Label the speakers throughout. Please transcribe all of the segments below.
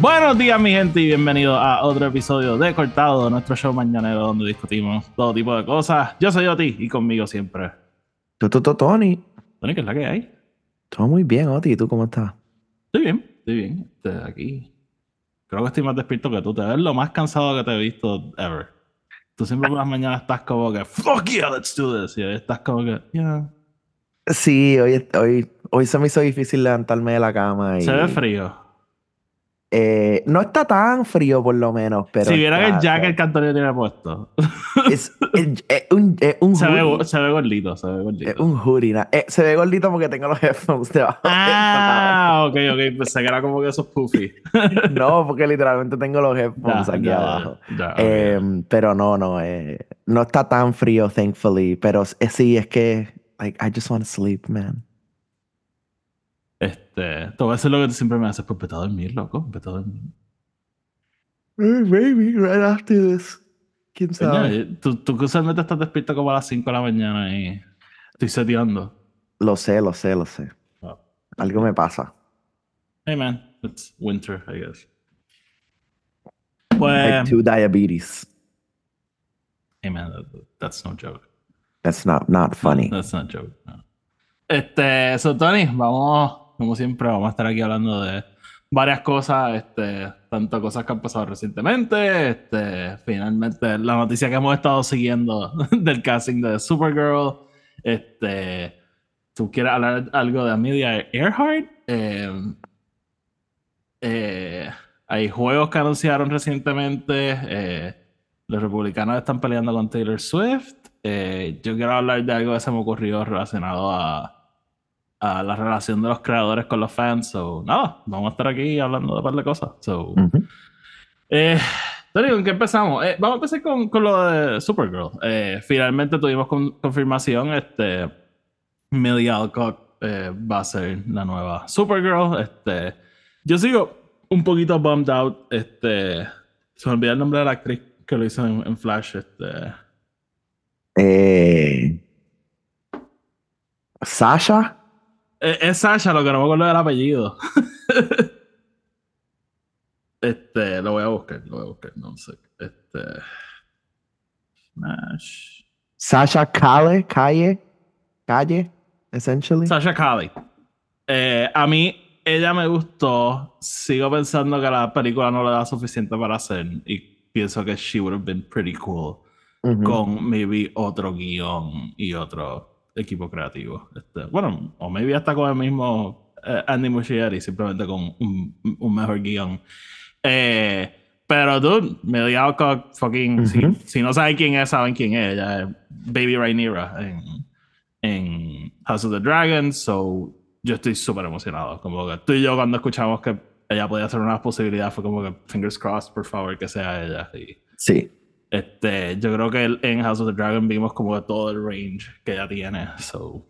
Speaker 1: Buenos días, mi gente, y bienvenidos a otro episodio de Cortado, nuestro show mañanero donde discutimos todo tipo de cosas. Yo soy Oti y conmigo siempre.
Speaker 2: Tú, tú, tú, Tony.
Speaker 1: Tony, ¿qué es la que hay?
Speaker 2: Todo muy bien, Oti. ¿Y tú cómo estás?
Speaker 1: Estoy bien, estoy bien. Estoy aquí. Creo que estoy más despierto que tú. Te ves lo más cansado que te he visto ever. Tú siempre por las mañanas estás como que, fuck yeah, let's do this. Y hoy estás como que, yeah.
Speaker 2: Sí, hoy, hoy, hoy se me hizo difícil levantarme de la cama. Y,
Speaker 1: Se ve frío.
Speaker 2: Eh, no está tan frío, por lo menos, pero.
Speaker 1: si vieran el jacket que Antonio tiene puesto,
Speaker 2: Es, es- es un, es un
Speaker 1: se, ve,
Speaker 2: hoodie.
Speaker 1: se ve gordito, se ve gordito.
Speaker 2: Es un hoodie. eh, se ve gordito porque tengo los headphones debajo. de
Speaker 1: Ah, ok, ok. Pensé que era como que esos puffy.
Speaker 2: No, porque literalmente tengo los headphones
Speaker 1: Ya,
Speaker 2: aquí
Speaker 1: ya,
Speaker 2: abajo.
Speaker 1: ya.
Speaker 2: Em, pero no, no, eh, no está tan frío, thankfully. Pero eh, sí, es que, like, I just want to sleep, man.
Speaker 1: Este, te voy a decir lo que tú siempre me haces, pues vete a dormir, loco, vete a dormir.
Speaker 2: Eh, Maybe right after this. ¿Quién sabe?
Speaker 1: eh, tú, tú usualmente estás despierto como a las 5 de la mañana y estoy seteando.
Speaker 2: Lo sé, lo sé, lo sé.
Speaker 1: Oh.
Speaker 2: Algo me pasa.
Speaker 1: Hey man, it's winter, I guess. Pues,
Speaker 2: 2 diabetes.
Speaker 1: hey man, that- that's no joke.
Speaker 2: That's not, not funny.
Speaker 1: That's not joke. no. Este, so Tony, vamos, como siempre, vamos a estar aquí hablando de varias cosas, este, tanto cosas que han pasado recientemente, este, finalmente la noticia que hemos estado siguiendo del casting de Supergirl, este, ¿tú quieres hablar algo de Amelia Earhart? Eh, eh, hay juegos que anunciaron recientemente, eh, los republicanos están peleando con Taylor Swift, yo quiero hablar de algo que se me ocurrió relacionado a, a la relación de los creadores con los fans. So, nada, vamos a estar aquí hablando de un par de cosas. So,
Speaker 2: Ujú.
Speaker 1: eh, ¿en qué empezamos? Eh, vamos a empezar con, con lo de Supergirl. Eh, finalmente tuvimos con- confirmación. Este, Millie Alcock va a ser la nueva Supergirl. Este, yo sigo un poquito bummed out. Este, se me olvidó el nombre de la actriz que lo hizo en, en Flash. Este,
Speaker 2: Eh, Sasha.
Speaker 1: Es Sasha, lo que no me acuerdo del apellido. este, lo voy a buscar, lo voy a buscar, no sé. Este. Smash.
Speaker 2: Sasha Calle, Calle, Calle, essentially.
Speaker 1: Sasha Cali. Eh, a mí, ella me gustó. Sigo pensando que la película no le da suficiente para hacer. Y pienso que she would have been pretty cool. Con maybe otro guion y otro equipo creativo. Este, bueno, o maybe hasta con el mismo eh, Andy Muschietti, simplemente con un, un mejor guion. Eh, pero dude, Millie Alcock, fucking, si,
Speaker 2: Ujú.
Speaker 1: si no saben quién es, saben quién es. Ella es Baby Rhaenyra en, en House of the Dragon, so yo estoy súper emocionado. Como que tú y yo cuando escuchamos que ella podía hacer una posibilidad fue como que fingers crossed, por favor, que sea ella. Y,
Speaker 2: Sí.
Speaker 1: Este, yo creo que en House of the Dragon vimos como que todo el range que ella tiene. So,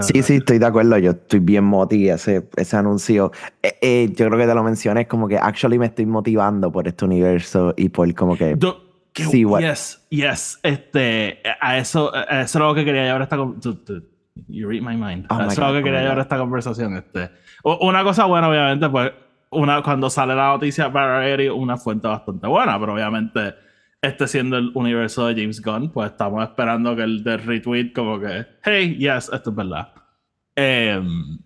Speaker 2: Sí, sí, estoy de acuerdo. Yo estoy bien moti ese, ese anuncio. Eh, eh, yo creo que te lo mencioné, es como que actually me estoy motivando por este universo y por como que.
Speaker 1: Do- que-
Speaker 2: Sí, what-
Speaker 1: yes, yes. Este, a eso, a eso es lo que quería llevar esta con- tú- tú- You read my mind.
Speaker 2: Oh
Speaker 1: a eso es lo que
Speaker 2: oh
Speaker 1: quería
Speaker 2: my
Speaker 1: llevar esta conversación. Este. Una cosa buena, obviamente, pues, una, cuando sale la noticia para una fuente bastante buena, pero obviamente, este siendo el universo de James Gunn, pues estamos esperando que el de retweet, como que, hey, yes, esto es verdad. Em,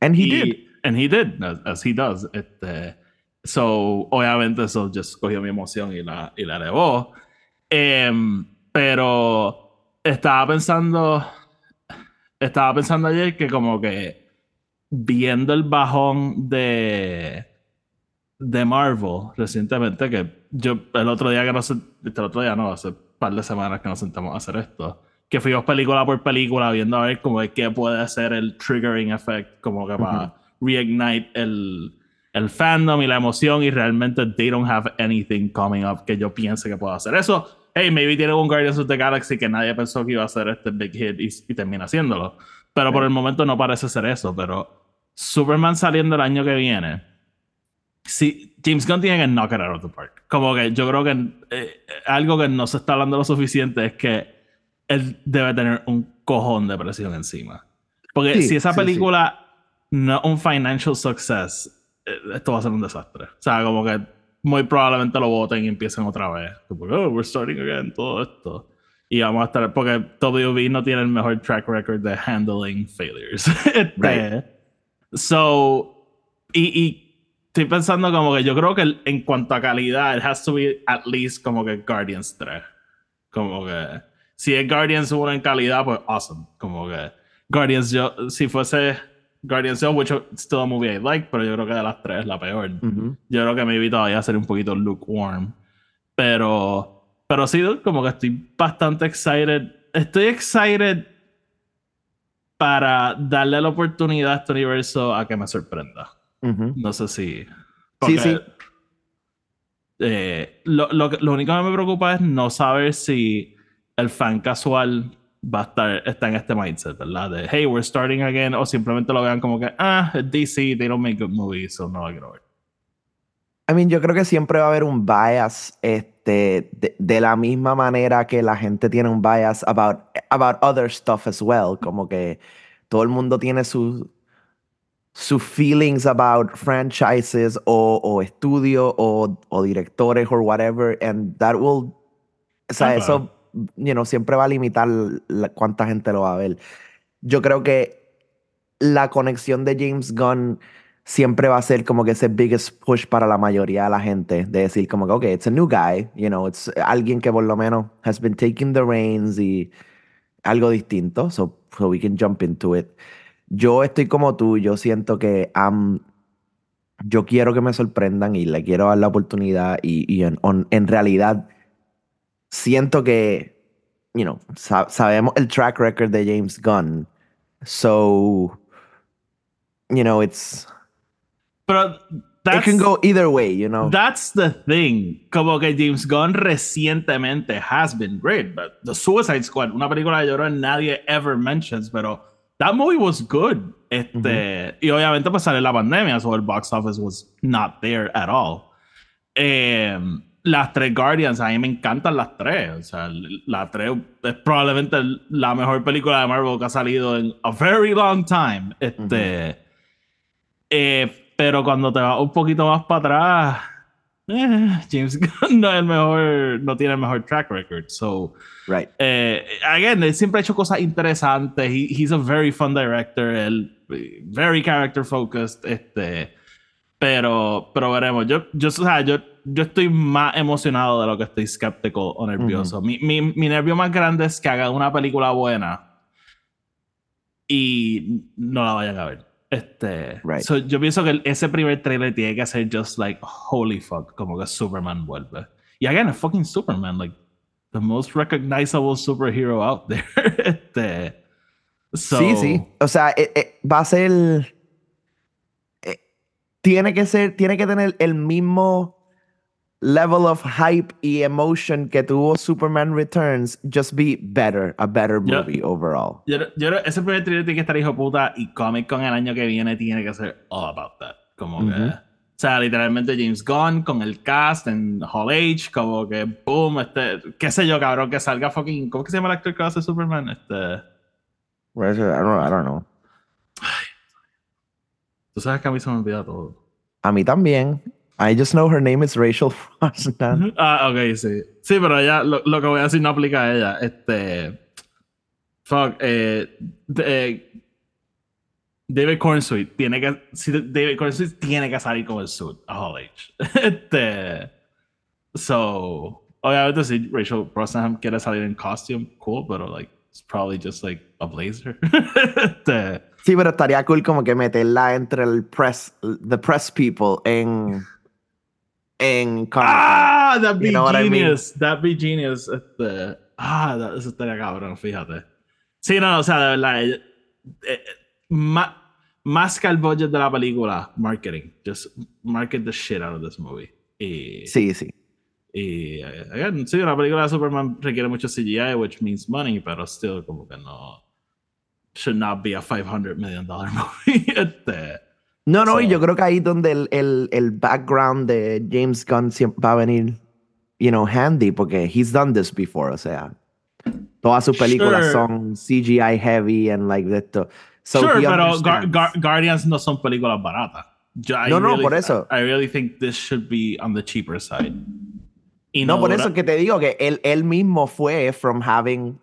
Speaker 2: And he
Speaker 1: y-
Speaker 2: did.
Speaker 1: And he did, as, as he does. Este, so, obviamente, eso just cogió mi emoción y la, y la elevó. Em, pero estaba pensando, estaba pensando ayer que como que viendo el bajón de de Marvel recientemente que yo el otro día que no sé el otro día no hace un par de semanas que nos sentamos a hacer esto que fuimos película por película viendo a ver como de qué puede ser el triggering effect como que para reignite el, el fandom y la emoción y realmente they don't have anything coming up que yo piense que pueda hacer eso. Hey maybe tiene un Guardians of the Galaxy que nadie pensó que iba a ser este big hit y, y termina haciéndolo. Pero por el momento no parece ser eso pero Superman saliendo el año que viene sí, James Gunn tiene que knock it out of the park. Como que yo creo que eh, algo que no se está hablando lo suficiente es que él debe tener un cojón de presión encima. Porque
Speaker 2: Sí,
Speaker 1: si esa
Speaker 2: sí, sí.
Speaker 1: película no es un financial success, eh, esto va a ser un desastre. O sea, como que muy probablemente lo voten y empiecen otra vez. Como, oh, we're starting again, todo esto. Y vamos a estar, porque WB no tiene el mejor track record de handling failures. este,
Speaker 2: Right.
Speaker 1: So, y, y estoy pensando como que yo creo que en cuanto a calidad, it has to be at least como que Guardians 3. Como que, si es Guardians 1 en calidad, pues awesome. Como que Guardians, yo, si fuese Guardians 2, which is still a movie I like, pero yo creo que de las tres es la peor. Yo creo que maybe todavía sería un poquito lukewarm. Pero, pero sí, como que estoy bastante excited. Estoy excited para darle la oportunidad a este universo a que me sorprenda. No sé si.
Speaker 2: Sí,
Speaker 1: porque,
Speaker 2: sí.
Speaker 1: eh, lo, lo, lo único que me preocupa es no saber si el fan casual va a estar está en este mindset, ¿verdad? De hey, we're starting again, o simplemente lo vean como que ah, DC, they don't make good movies, so no la quiero ver.
Speaker 2: I mean, yo creo que siempre va a haber un bias, este, de, de la misma manera que la gente tiene un bias about, about other stuff as well. Como que todo el mundo tiene sus sus feelings about franchises o, o estudio o, o directores or whatever, and that will, o sea,
Speaker 1: Ah,
Speaker 2: eso, you know, siempre va a limitar la- cuánta gente lo va a ver. Yo creo que la conexión de James Gunn siempre va a ser como que ese biggest push para la mayoría de la gente, de decir como que, ok, it's a new guy, you know, it's alguien que por lo menos has been taking the reins y algo distinto, so, so we can jump into it. Yo estoy como tú, yo siento que am, yo quiero que me sorprendan y le quiero dar la oportunidad y, y en, on- en realidad siento que, you know, sa- sabemos el track record de James Gunn, so, you know, it's,
Speaker 1: Pero
Speaker 2: it
Speaker 1: that's,
Speaker 2: can go either way, you know.
Speaker 1: that's the thing. Como que James Gunn recientemente has been great, but The Suicide Squad, una película que nadie ever mentions, pero that movie was good. Este, Y obviamente pues sale la pandemia, so el box office was not there at all. Em, las tres Guardians, a mí me encantan las tres. O sea, la tres es probablemente la mejor película de Marvel que ha salido en a very long time. Este, eh, pero cuando te vas un poquito más para atrás, eh, James Gunn no es el mejor, no tiene el mejor track record. So,
Speaker 2: Right.
Speaker 1: eh, again, él siempre ha hecho cosas interesantes. He- he's a very fun director. Él, very character focused. Este, pero, pero veremos. Yo, yo, o sea, yo, yo estoy más emocionado de lo que estoy escéptico o nervioso. mi, mi, mi nervio más grande es que hagan una película buena y no la vayan a ver. Este,
Speaker 2: Right.
Speaker 1: so, yo pienso que ese primer trailer tiene que ser just like holy fuck, como que Superman vuelve. Y again, es fucking Superman, like the most recognizable superhero out there. este, so,
Speaker 2: Sí, sí. O sea, eh, eh, va a ser. eh, tiene que ser, tiene que tener el mismo level of hype y emotion que tuvo Superman Returns, just be better, a better movie overall.
Speaker 1: Yo, yo, ese primer trailer tiene que estar hijo puta y Comic Con el año que viene tiene que ser all about that. Como que. O sea, literalmente James Gunn con el cast en Hall H, como que boom, este, qué sé yo, cabrón, que salga fucking. ¿Cómo que se llama el actor que hace Superman? Este.
Speaker 2: I don't, I don't know.
Speaker 1: Tú sabes que a mí se me olvida todo.
Speaker 2: A mí también. I just know her name is Rachel Brosnan.
Speaker 1: Ah, ok, sí. Sí, pero ya lo, lo que voy a decir no aplica a ella. Este. Fuck, eh, eh, David Cornsweet tiene que. sí, David Cornsweet tiene que salir con el suit a Hall H. Este. So. Obviamente, si Rachel Brosnahan quiere salir en costume, cool, pero like, it's probably just like a blazer. este.
Speaker 2: Sí, pero estaría cool como que meterla entre el press, the press people en, en Comic.
Speaker 1: Ah, that'd be
Speaker 2: You know what I mean?
Speaker 1: genius. That'd be genius. Este, ah, eso estaría cabrón, fíjate. Sí, no, o sea, de verdad. eh, eh, ma- más que el budget de la película, marketing. Just market the shit out of this movie. Y,
Speaker 2: Sí, sí.
Speaker 1: y again, sí, una película de Superman requiere mucho CGI, which means money, pero still, como que no. Should not be a 500 million dollar movie. este,
Speaker 2: No, no, y yo creo que ahí donde el, el, el background de James Gunn siempre va a venir, you know, handy, porque he's done this before, o sea, todas sus películas
Speaker 1: Sure.
Speaker 2: son CGI heavy and like esto. So
Speaker 1: sure, pero Gar-
Speaker 2: understands.
Speaker 1: Gar- Guardians no son películas baratas. Yo,
Speaker 2: No, no,
Speaker 1: really-
Speaker 2: por eso.
Speaker 1: I, I really think this should be on the cheaper side. Y
Speaker 2: No, por eso que te digo que él, él mismo fue from having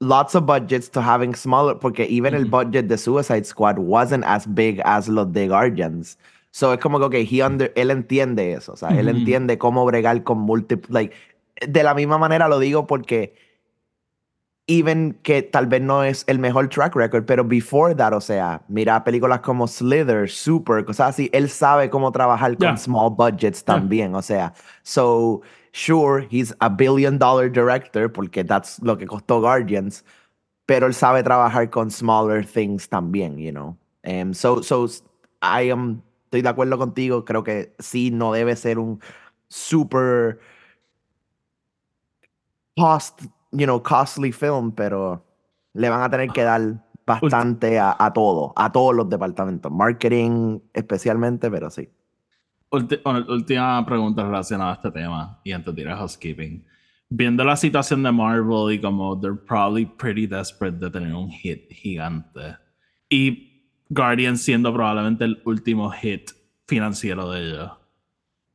Speaker 2: lots of budgets to having smaller, porque even el
Speaker 1: Ujú.
Speaker 2: budget de Suicide Squad wasn't as big as los de Guardians. So es como que, okay, he under, él entiende eso, o sea, él entiende cómo bregar con múltiples, like, de la misma manera lo digo porque even que tal vez no es el mejor track record, pero before that, o sea, mira películas como Slither, Super, cosas así, él sabe cómo trabajar con
Speaker 1: Yeah.
Speaker 2: small budgets
Speaker 1: Yeah.
Speaker 2: también, o sea, so sure, he's a billion dollar director porque that's lo que costó Guardians, pero él sabe trabajar con smaller things también, you know. Um, so, so I am, estoy de acuerdo contigo, creo que sí, no debe ser un super cost, you know, costly film, pero le van a tener que dar bastante a, a todo, a todos los departamentos, marketing especialmente, pero sí.
Speaker 1: Ulti- última pregunta relacionada a este tema y antes de ir a housekeeping. Viendo la situación de Marvel y como they're probably pretty desperate de tener un hit gigante y Guardians siendo probablemente el último hit financiero de ellos.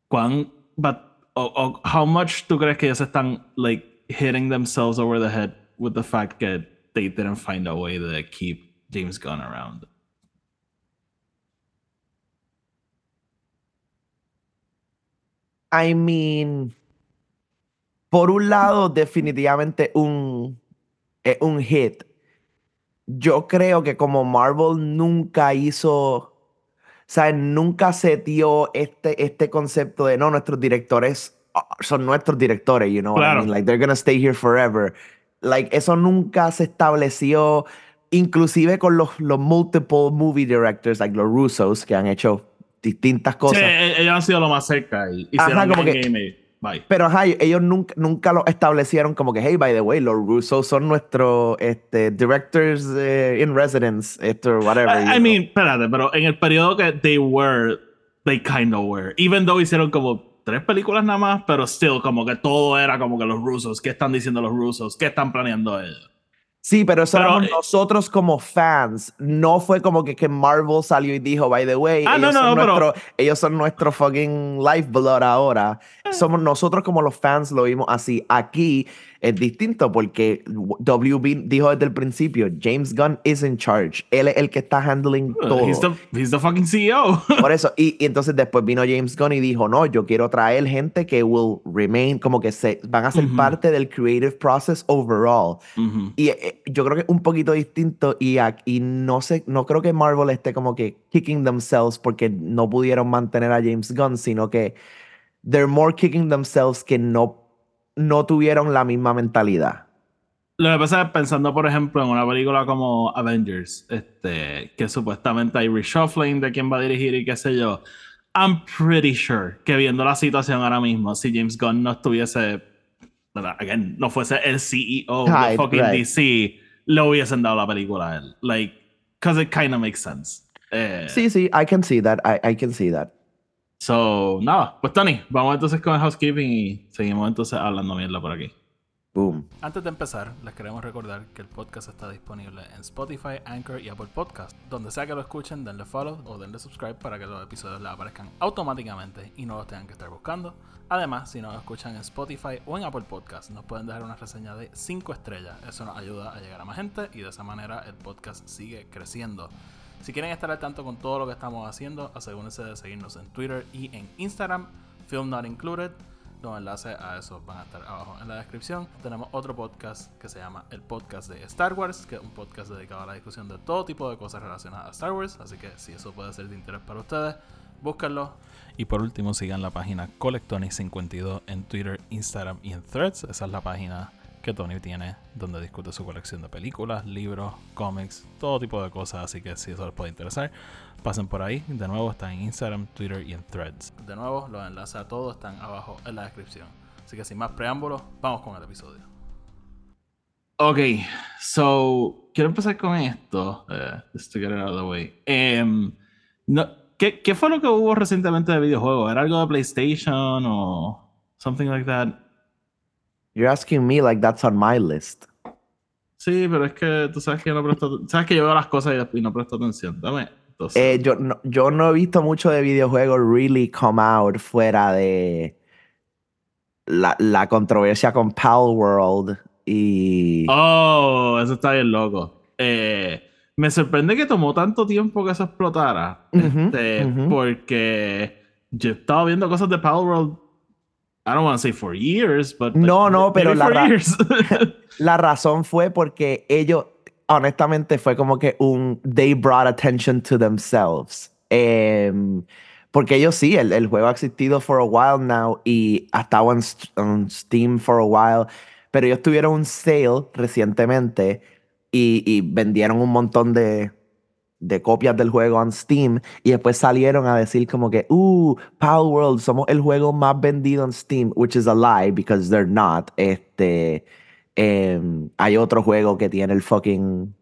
Speaker 1: ¿Cuán, but, how much tú crees que ellos están like hitting themselves over the head with the fact that they didn't find a way to keep James Gunn around?
Speaker 2: I mean, por un lado, definitivamente un, es un hit. Yo creo que como Marvel nunca hizo, o sea, nunca se dio este, este concepto de no, nuestros directores ah, son nuestros directores, you know what I
Speaker 1: Claro.
Speaker 2: mean? Like they're gonna stay here forever. Like eso nunca se estableció, inclusive con los, los multiple movie directors, like los Russos, que han hecho distintas cosas.
Speaker 1: Sí, e- ellos han sido lo más cerca y
Speaker 2: Ajá, como que-
Speaker 1: y bye.
Speaker 2: Pero ajá, ellos nunca, nunca lo establecieron como que, hey, by the way, los Russo son nuestros este, directors eh, in residence, esto, whatever.
Speaker 1: I, I mean, espérate, pero en el periodo que they were, they kind of were. Even though hicieron como tres películas nada más, pero still como que todo era como que los rusos, ¿qué están diciendo los rusos? ¿Qué están planeando ellos?
Speaker 2: Sí, pero eso
Speaker 1: Pero,
Speaker 2: éramos
Speaker 1: eh,
Speaker 2: nosotros como fans. No fue como que, que Marvel salió y dijo, by the way,
Speaker 1: Ah,
Speaker 2: ellos,
Speaker 1: no,
Speaker 2: son
Speaker 1: no, pero-
Speaker 2: nuestro, ellos son nuestro fucking lifeblood ahora.
Speaker 1: Eh.
Speaker 2: Somos nosotros como los fans lo vimos así. Aquí es distinto porque WB dijo desde el principio, James Gunn is in charge. Él es el que está handling todo.
Speaker 1: He's the, he's the fucking CEO.
Speaker 2: Por eso, y, y entonces después vino James Gunn y dijo, no, yo quiero traer gente que will remain, como que se, van a ser
Speaker 1: Ujú.
Speaker 2: parte del creative process overall.
Speaker 1: Ujú.
Speaker 2: Y eh, yo creo que es un poquito distinto y, y no sé, no creo que Marvel esté como que kicking themselves porque no pudieron mantener a James Gunn, sino que they're more kicking themselves que no, no tuvieron la misma mentalidad.
Speaker 1: Lo que pasa es pensando, por ejemplo, en una película como Avengers, este, que supuestamente hay reshuffling de quién va a dirigir y qué sé yo. I'm pretty sure que viendo la situación ahora mismo, si James Gunn no estuviese, again, no fuese el CEO de
Speaker 2: Right,
Speaker 1: fucking
Speaker 2: right.
Speaker 1: DC, le hubiesen dado la película a él. Like, because it kind of makes sense. Eh,
Speaker 2: Sí, sí, I can see that, I, I can see that.
Speaker 1: So, nada, pues Tony, vamos entonces con el housekeeping y seguimos entonces hablando mierda por aquí.
Speaker 2: Boom.
Speaker 3: Antes de empezar, les queremos recordar que el podcast está disponible en Spotify, Anchor y Apple Podcast. Donde sea que lo escuchen, denle follow o denle subscribe para que los episodios les aparezcan automáticamente y no los tengan que estar buscando. Además, si nos escuchan en Spotify o en Apple Podcast, nos pueden dejar una reseña de 5 estrellas. Eso nos ayuda a llegar a más gente y de esa manera el podcast sigue creciendo. Si quieren estar al tanto con todo lo que estamos haciendo, asegúrense de seguirnos en Twitter y en Instagram, Film Not Included. Los enlaces a eso van a estar abajo en la descripción. Tenemos otro podcast que se llama El Podcast de Star Wars, que es un podcast dedicado a la discusión de todo tipo de cosas relacionadas a Star Wars. Así que si eso puede ser de interés para ustedes, búsquenlo. Y por último, sigan la página Colectonic52 en Twitter, Instagram y en Threads. Esa es la página que Tony tiene donde discute su colección de películas, libros, cómics, todo tipo de cosas. Así que si eso les puede interesar, pasen por ahí. De nuevo, está en Instagram, Twitter y en Threads. De nuevo, los enlaces a todos están abajo en la descripción. Así que sin más preámbulos, vamos con el episodio.
Speaker 1: Ok, so quiero empezar con esto. eh, just to get it out of the way. Em, no, ¿qué, ¿Qué fue lo que hubo recientemente de videojuegos? ¿Era algo de PlayStation o something like that?
Speaker 2: You're asking me like that's on my list.
Speaker 1: Sí, pero es que tú sabes que yo no presto. Sabes que yo veo las cosas y, no presto atención. Dame, Entonces,
Speaker 2: Eh, yo, no, yo no he visto mucho de videojuegos really come out fuera de la, la controversia con Pal World y...
Speaker 1: Oh, eso está bien loco. Eh, me sorprende que tomó tanto tiempo que eso explotara. Este. Porque yo he estado viendo cosas de Power World. I don't want to say for years, but. like,
Speaker 2: No, no, pero la
Speaker 1: for
Speaker 2: ra-
Speaker 1: years.
Speaker 2: La razón fue porque ellos, honestamente, fue como que un they brought attention to themselves. Em, porque ellos sí, el, el juego ha existido for a while now y ha estado en, en Steam for a while, pero ellos tuvieron un sale recientemente y, y vendieron un montón de, de copias del juego en Steam y después salieron a decir como que, uh, Power World, somos el juego más vendido en Steam, which is a lie because they're not. Este, em, hay otro juego que tiene el fucking,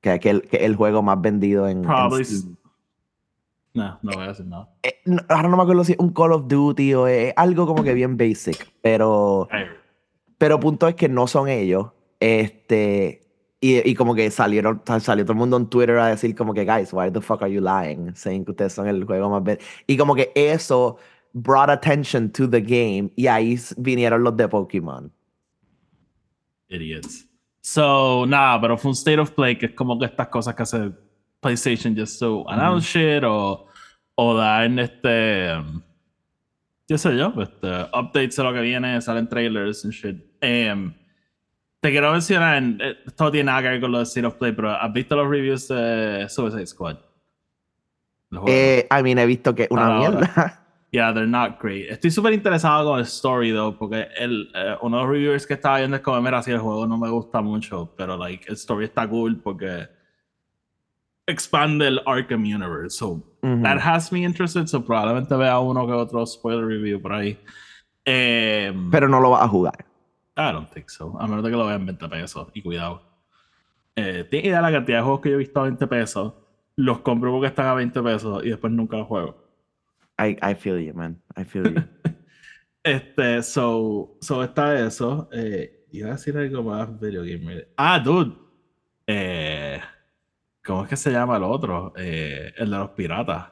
Speaker 2: que, que el, que el juego más vendido en, en
Speaker 1: Probably.
Speaker 2: Steam.
Speaker 1: no, no voy a decir nada.
Speaker 2: Eh, no- ahora no me acuerdo si es un Call of Duty o es algo como que bien basic, pero... Pero punto es que no son ellos. Este. Y, y como que salieron, salió todo el mundo en Twitter a decir como que, guys, why the fuck are you lying? Saying que ustedes son el juego más ven-". Y como que eso brought attention to the game y ahí vinieron los de Pokémon.
Speaker 1: Idiots. So, nada, pero fue un state of play que es como que estas cosas que hace PlayStation just to announce shit o, o dar este. um, qué sé yo, este, updates de lo que viene, salen trailers and shit. Em, te quiero mencionar, eh, esto tiene nada que ver con lo de state of play, pero ¿has visto los reviews de Suicide Squad?
Speaker 2: Eh, I mean, he visto que una mierda.
Speaker 1: Yeah, they're not great. Estoy súper interesado con el story, though, porque el, eh, uno de los reviewers que estaba viendo es como, mira, si el juego no me gusta mucho, pero, like, el story está cool porque expande el Arkham Universe. So, that has me interested, so probablemente vea uno que otro spoiler review por ahí. Em,
Speaker 2: Pero no lo vas a jugar.
Speaker 1: I don't think so. A menos de que lo vean 20 pesos. Y cuidado. Eh, ¿Tienes idea de la cantidad de juegos que yo he visto a 20 pesos? Los compro porque están a 20 pesos y después nunca los juego.
Speaker 2: I, I feel you, man. I feel you.
Speaker 1: Este, so, so está eso. Eh, iba a decir algo más video game. related. Ah, dude. Eh, ¿Cómo es que se llama el otro? Eh, el de los piratas.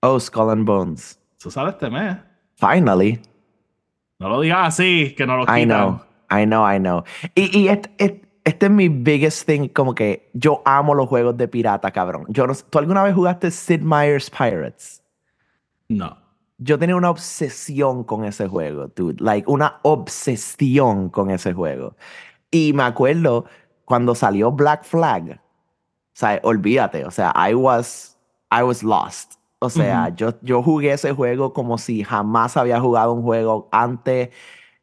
Speaker 2: oh, Skull and Bones.
Speaker 1: Eso sale este mes.
Speaker 2: Finally.
Speaker 1: No lo digas así, que no lo quitan.
Speaker 2: I know, I know, I know. Y, y este, este- este es mi biggest thing, como que yo amo los juegos de pirata, cabrón. Yo no ¿Tú alguna vez jugaste Sid Meier's Pirates?
Speaker 1: No.
Speaker 2: Yo tenía una obsesión con ese juego, dude. Like, una obsesión con ese juego. Y me acuerdo cuando salió Black Flag. O sea, olvídate. O sea, I was, I was lost. O sea,
Speaker 1: Ujú.
Speaker 2: yo, yo jugué ese juego como si jamás había jugado un juego antes.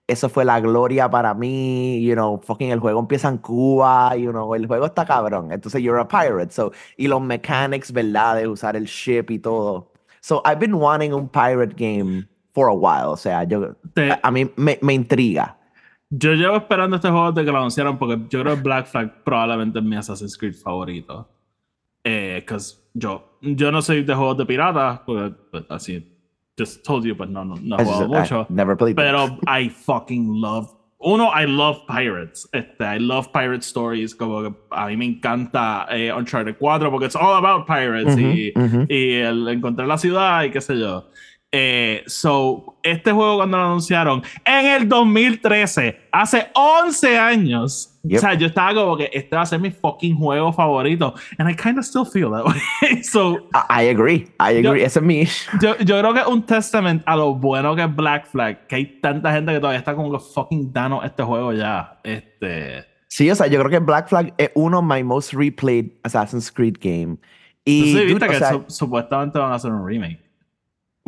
Speaker 2: Eso fue la gloria para mí. You know, fucking el juego empieza en Cuba. You know, el juego está cabrón. Entonces, you're a pirate. So, y los mechanics, ¿verdad? De usar el ship y todo. So, I've been wanting un pirate game for a while. O sea, yo,
Speaker 1: Te-
Speaker 2: a, a mí me, me intriga.
Speaker 1: Yo llevo esperando este juego desde que lo anunciaron porque yo creo que Black Flag probablemente es mi Assassin's Creed favorito. Eh, yo, yo no soy de juegos de piratas, porque pues, así, just told you, but no, no, no
Speaker 2: just- I
Speaker 1: mucho.
Speaker 2: never played.
Speaker 1: Pero I fucking love. Uno, I love pirates. Este, I love pirate stories. Como que a mí me encanta eh, Uncharted 4 porque it's all about pirates
Speaker 2: Ujú,
Speaker 1: y,
Speaker 2: ujú.
Speaker 1: y el encontrar la ciudad y qué sé yo. Eh, so, este juego cuando lo anunciaron en el 2013, hace 11 años.
Speaker 2: Yep.
Speaker 1: O sea, yo estaba como que este va a ser mi fucking juego favorito. And I kind of still feel that way. so,
Speaker 2: I, I agree. I agree. Ese es mi
Speaker 1: yo, yo creo que es un testament a lo bueno que es Black Flag, que hay tanta gente que todavía está como que fucking danos este juego ya. Este.
Speaker 2: Sí, o sea, yo creo que Black Flag es uno de my most replayed Assassin's Creed game. Y, dude,
Speaker 1: viste
Speaker 2: o
Speaker 1: que
Speaker 2: sea,
Speaker 1: su- supuestamente van a hacer un remake.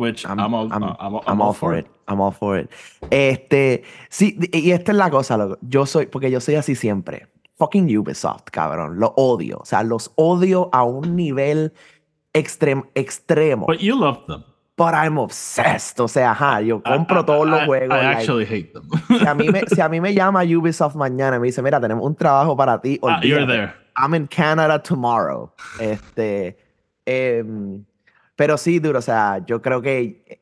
Speaker 1: Which I'm,
Speaker 2: I'm,
Speaker 1: all,
Speaker 2: I'm-
Speaker 1: I'm, I'm
Speaker 2: I'm all for it. I'm all for it. Este, sí, y esta es la cosa, loco. Yo soy, porque yo soy así siempre. Fucking Ubisoft, cabrón. Lo odio. O sea, los odio a un nivel extrem, extremo.
Speaker 1: But you love them.
Speaker 2: But I'm obsessed. O sea, ajá, yo compro
Speaker 1: I-
Speaker 2: todos
Speaker 1: I-
Speaker 2: los
Speaker 1: I-
Speaker 2: juegos.
Speaker 1: I
Speaker 2: like,
Speaker 1: actually hate them.
Speaker 2: si, a mí me, si a mí me llama Ubisoft mañana y me dice, mira, tenemos un trabajo para ti.
Speaker 1: Ah, you're there.
Speaker 2: I'm in Canada tomorrow. Este, em, pero sí, duro, o sea, yo creo que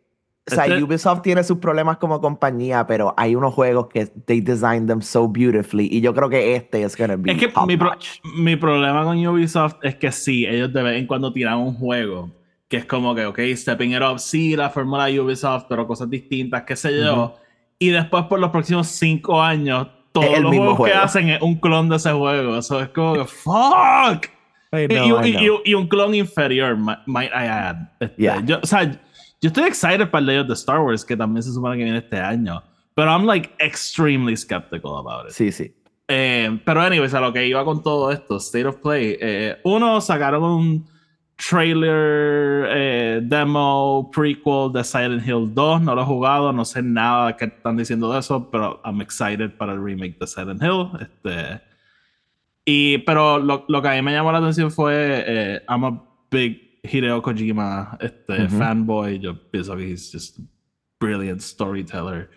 Speaker 2: O sea,
Speaker 1: Este-
Speaker 2: Ubisoft tiene sus problemas como compañía, pero hay unos juegos que they designed them so beautifully. Y yo creo que este es gonna be
Speaker 1: Es que
Speaker 2: top
Speaker 1: mi, pro-
Speaker 2: notch.
Speaker 1: mi problema con Ubisoft es que sí, ellos de vez en cuando tiran un juego que es como que, ok, stepping it up, sí, la fórmula de Ubisoft, pero cosas distintas, qué sé yo.
Speaker 2: Ujú.
Speaker 1: Y después por los próximos cinco años, todos
Speaker 2: el
Speaker 1: los
Speaker 2: mismo
Speaker 1: juegos que
Speaker 2: juego.
Speaker 1: hacen es un clon de ese juego. Eso es como que, fuck.
Speaker 2: I
Speaker 1: Y-
Speaker 2: know,
Speaker 1: y,
Speaker 2: I
Speaker 1: y-
Speaker 2: know.
Speaker 1: y un clon inferior, mi- might I add. Este,
Speaker 2: Yeah.
Speaker 1: yo, o sea, yo estoy excited para el de Star Wars, que también se supone que viene este año. Pero I'm like extremely skeptical about it.
Speaker 2: Sí, sí.
Speaker 1: Eh, pero, anyways, a lo que iba con todo esto, State of Play. eh, uno, sacaron un trailer, eh, demo, prequel de Silent Hill 2. No lo he jugado, no sé nada que están diciendo de eso, pero I'm excited para el remake de Silent Hill. Este, y, pero lo, lo que a mí me llamó la atención fue, eh, I'm a big Hideo Kojima este,
Speaker 2: Ujú.
Speaker 1: fanboy. Yo pienso que he's just a brilliant storyteller.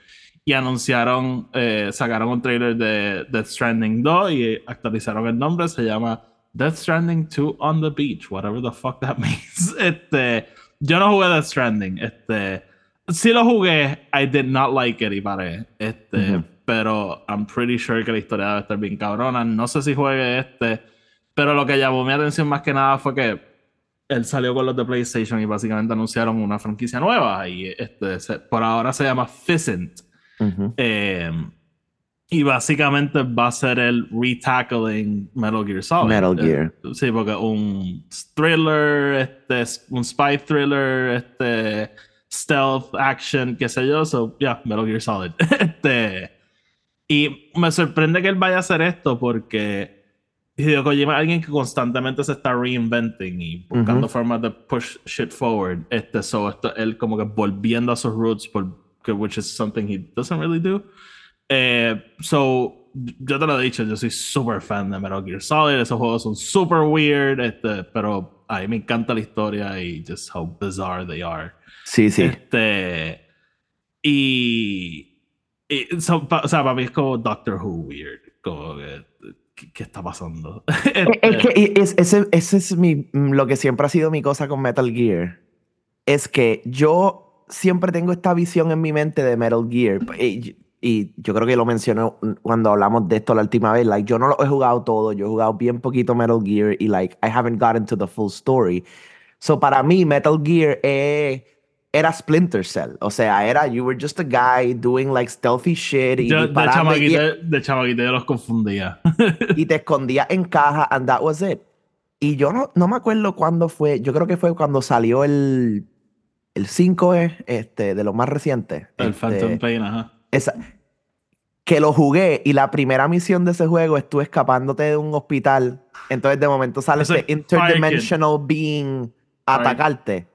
Speaker 1: Y anunciaron, eh, sacaron un trailer de Death Stranding 2 y actualizaron el nombre. Se llama Death Stranding 2 on the Beach, whatever the fuck that means. Este, yo no jugué Death Stranding. Este, sí lo jugué, I did not like it y paré. Este,
Speaker 2: Ujú.
Speaker 1: Pero I'm pretty sure que la historia debe estar bien cabrona. No sé si juegue este, pero lo que llamó mi atención más que nada fue que él salió con los de PlayStation y básicamente anunciaron una franquicia nueva y este, se- por ahora se llama Pheasant.
Speaker 2: Ujú.
Speaker 1: Eh, y básicamente va a ser el retackling Metal Gear Solid.
Speaker 2: Metal
Speaker 1: Eh,
Speaker 2: Gear.
Speaker 1: sí, porque un thriller, este, un spy thriller, este, stealth action, qué sé yo. So, yeah, Metal Gear Solid. este, y me sorprende que él vaya a hacer esto porque Hideo Kojima es alguien que constantemente se está reinventing y buscando
Speaker 2: Ujú.
Speaker 1: formas de push shit forward. Este, so, esto, él como que volviendo a sus roots, porque, which is something he doesn't really do. Eh, so, yo te lo he dicho, yo soy súper fan de Metal Gear Solid. Esos juegos son súper weird, este, pero a mí me encanta la historia y just how bizarre they are.
Speaker 2: Sí, sí.
Speaker 1: Este, y so, o sea, para mí es como Doctor Who weird. Como que, ¿qué, está pasando?
Speaker 2: Es que es- ese, ese es mi, mm, lo que siempre ha sido mi cosa con Metal Gear. Es que yo siempre tengo esta visión en mi mente de Metal Gear. Y, y yo creo que lo mencioné cuando hablamos de esto la última vez. Like, yo no lo he jugado todo. Yo he jugado bien poquito Metal Gear y like, I haven't gotten to the full story. So para mí, Metal Gear eh, era Splinter Cell. O sea, era, you were just a guy doing like stealthy shit y
Speaker 1: yo, de,
Speaker 2: disparando y-
Speaker 1: de chamaquito yo los confundía.
Speaker 2: y te escondías en caja and that was it. Y yo no, no me acuerdo cuándo fue, yo creo que fue cuando salió el, el 5 este, de los más recientes.
Speaker 1: El
Speaker 2: este,
Speaker 1: Phantom Pain, ajá.
Speaker 2: esa- que lo jugué y la primera misión de ese juego es tú escapándote de un hospital. Entonces de momento sale
Speaker 1: Ese
Speaker 2: este interdimensional being a atacarte.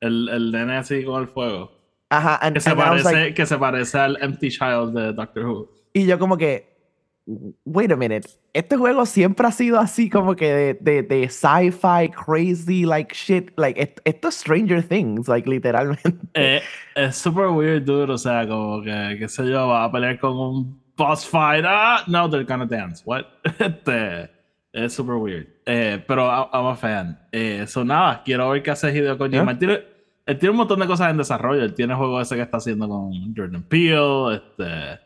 Speaker 1: El, el nene así con el fuego.
Speaker 2: Ajá, and-
Speaker 1: Que se,
Speaker 2: and
Speaker 1: parece,
Speaker 2: like-
Speaker 1: que se parece al Empty Child de Doctor Who.
Speaker 2: y yo como que, wait a minute, este juego siempre ha sido así como que de, de, de sci-fi, crazy, like shit, like est- esto es Stranger Things, like literalmente.
Speaker 1: Eh, es super weird, dude. O sea, como que, qué sé yo, va a pelear con un boss fight. Ah, no, they're gonna dance. What? Este, es super weird. Eh, pero I- I'm a fan. Eh, so nada, quiero ver qué hace Hideo Kojima.
Speaker 2: Yeah.
Speaker 1: Él, tiene, él tiene un montón de cosas en desarrollo. Él tiene juego ese que está haciendo con Jordan Peele, este,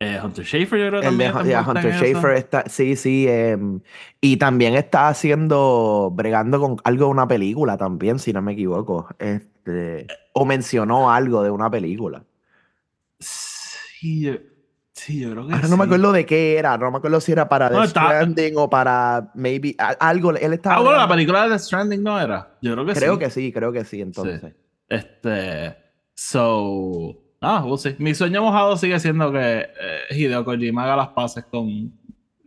Speaker 1: eh, Hunter Schafer, yo creo que
Speaker 2: El de
Speaker 1: también.
Speaker 2: yeah, Hunter. Schafer está, sí, sí, em, y también está haciendo, bregando con algo de una película también, si no me equivoco. Este, o mencionó algo de una película.
Speaker 1: Sí, sí, yo creo que
Speaker 2: Ahora no me
Speaker 1: sí.
Speaker 2: acuerdo de qué era, no me acuerdo si era para
Speaker 1: No,
Speaker 2: The
Speaker 1: está-
Speaker 2: Stranding o para maybe algo. Él estaba
Speaker 1: Ah, bueno, la película de The Stranding no era. Yo creo que
Speaker 2: creo
Speaker 1: sí.
Speaker 2: que sí, creo que sí, entonces.
Speaker 1: Este. So. Ah, we'll see. Mi sueño mojado sigue siendo que eh, Hideo Kojima haga las paces con.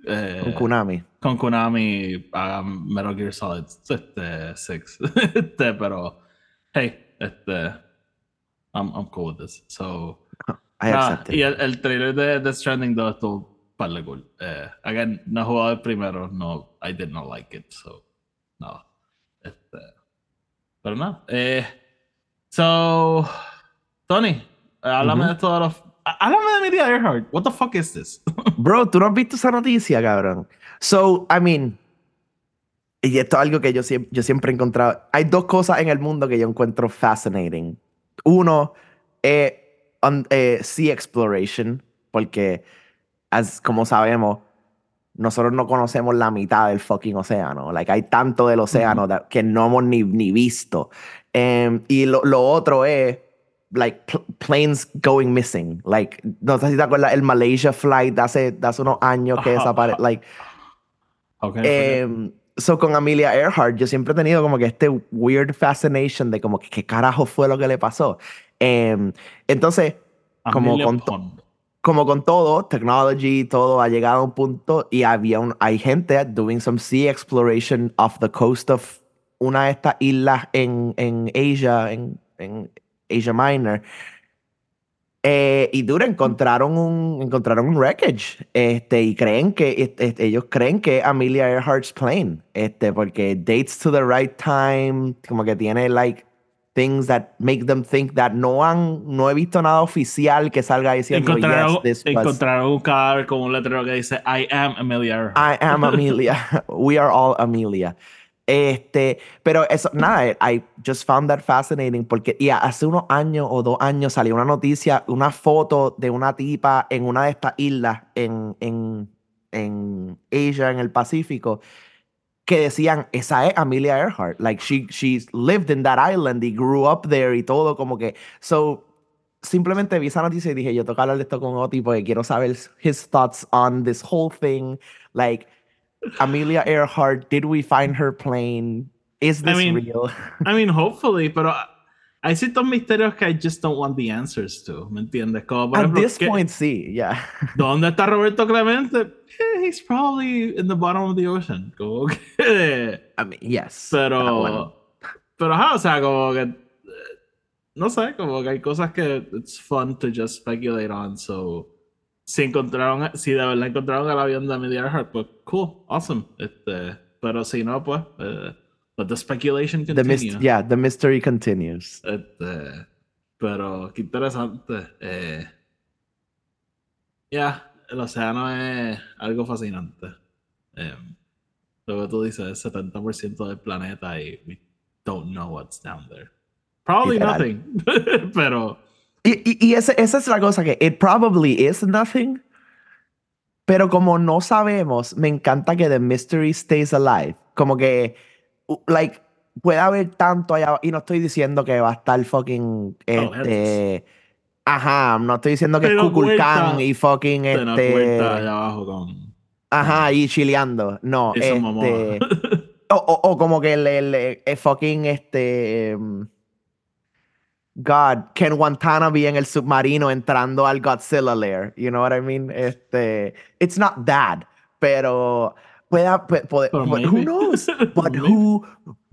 Speaker 1: eh,
Speaker 2: Con Konami.
Speaker 1: con Konami haga Metal Gear Solid este, 6. este, pero. Hey, este. I'm, I'm cool with this. So.
Speaker 2: I accept it.
Speaker 1: y el, el trailer de The Stranding 2 estuvo par de cool. Eh, again, no he jugado el primero. No, I did not like it. So. Nada. Este. Pero nada. Eh, so. Tony, háblame
Speaker 2: Ujú.
Speaker 1: de todos los. Háblame de Media Earhart. What the fuck is this?
Speaker 2: Bro, ¿tú no has visto esa noticia, cabrón? So, I mean, y esto es algo que yo, siem- yo siempre he encontrado. Hay dos cosas en el mundo que yo encuentro fascinating. Uno, Eh, on- eh, sea exploration, porque as- como sabemos, nosotros no conocemos la mitad del fucking océano. Like, hay tanto del océano that- que no hemos ni, ni visto. Em, y lo, lo otro es, like, pl- planes going missing. Like, no sé si te acuerdas el Malaysia flight de hace, de hace unos años que desapareció. Like,
Speaker 1: Okay,
Speaker 2: Em, so con Amelia Earhart, yo siempre he tenido como que este weird fascination de como que qué carajo fue lo que le pasó. Em, entonces, como con, como con todo, technology, todo ha llegado a un punto y había un, hay gente doing some sea exploration off the coast of una de estas islas en, en Asia, en, en Asia Minor. Eh, y dura, encontraron un, encontraron un wreckage. Este, y creen que, este, este, ellos creen que Amelia Earhart's plane. Este, porque dates to the right time, como que tiene like things that make them think that no han, no he visto nada oficial que salga diciendo
Speaker 1: Encontraron,
Speaker 2: yes,
Speaker 1: encontraron un cadáver con un letrero que dice I am Amelia.
Speaker 2: I am Amelia. We are all Amelia. Este, pero eso, nada, I just found that fascinating porque y hace unos años o dos años salió una noticia, una foto de una tipa en una de estas islas en, en, en Asia, en el Pacífico, que decían, esa es Amelia Earhart. Like, she, she lived in that island y grew up there y todo, como que, so, simplemente vi esa noticia y dije, yo que hablar de esto con Oti porque quiero saber his thoughts on this whole thing. Like, Amelia Earhart, did we find her plane? Is
Speaker 1: I
Speaker 2: this
Speaker 1: mean,
Speaker 2: real?
Speaker 1: I mean, hopefully, pero hay ciertos misterios que I just don't want the answers to, ¿me entiendes? Como por
Speaker 2: At
Speaker 1: ejemplo,
Speaker 2: this
Speaker 1: ¿qué-
Speaker 2: point, sí, yeah.
Speaker 1: ¿dónde está Roberto Clemente? Eh, he's probably in the bottom of the ocean. Como que,
Speaker 2: I mean, yes.
Speaker 1: pero,
Speaker 2: bueno.
Speaker 1: pero, ajá, o sea, como que, eh, no sé, como que hay cosas que it's fun to just speculate on, so, si encontraron, si de verdad encontraron el avión de Amelia Earhart, pues, cool, awesome, este, pero si no, pues, eh, let the speculation
Speaker 2: The
Speaker 1: continue.
Speaker 2: mys- yeah, the mystery continues.
Speaker 1: Este, pero qué interesante. Eh, ya, el océano es algo fascinante. Eh, lo que tú dices es 70% del planeta y we don't know what's down there. Probably
Speaker 2: Literal.
Speaker 1: nothing. pero
Speaker 2: Y, y, y ese- esa es la cosa que it probably is nothing. Pero como no sabemos, me encanta que the mystery stays alive. Como que, like, puede haber tanto allá abajo. Y no estoy diciendo que va a estar fucking. Este, ajá, no estoy diciendo que
Speaker 1: Te
Speaker 2: es Kukulkan y fucking.
Speaker 1: te allá
Speaker 2: Este,
Speaker 1: abajo con
Speaker 2: ajá, y chileando. No, este. O, o, o como que el, el, el fucking este. em, God, Ken Watanabe en el submarino entrando al Godzilla lair. You know what I mean? Este, it's not that, pero puede, puede, puede- but who knows? But who,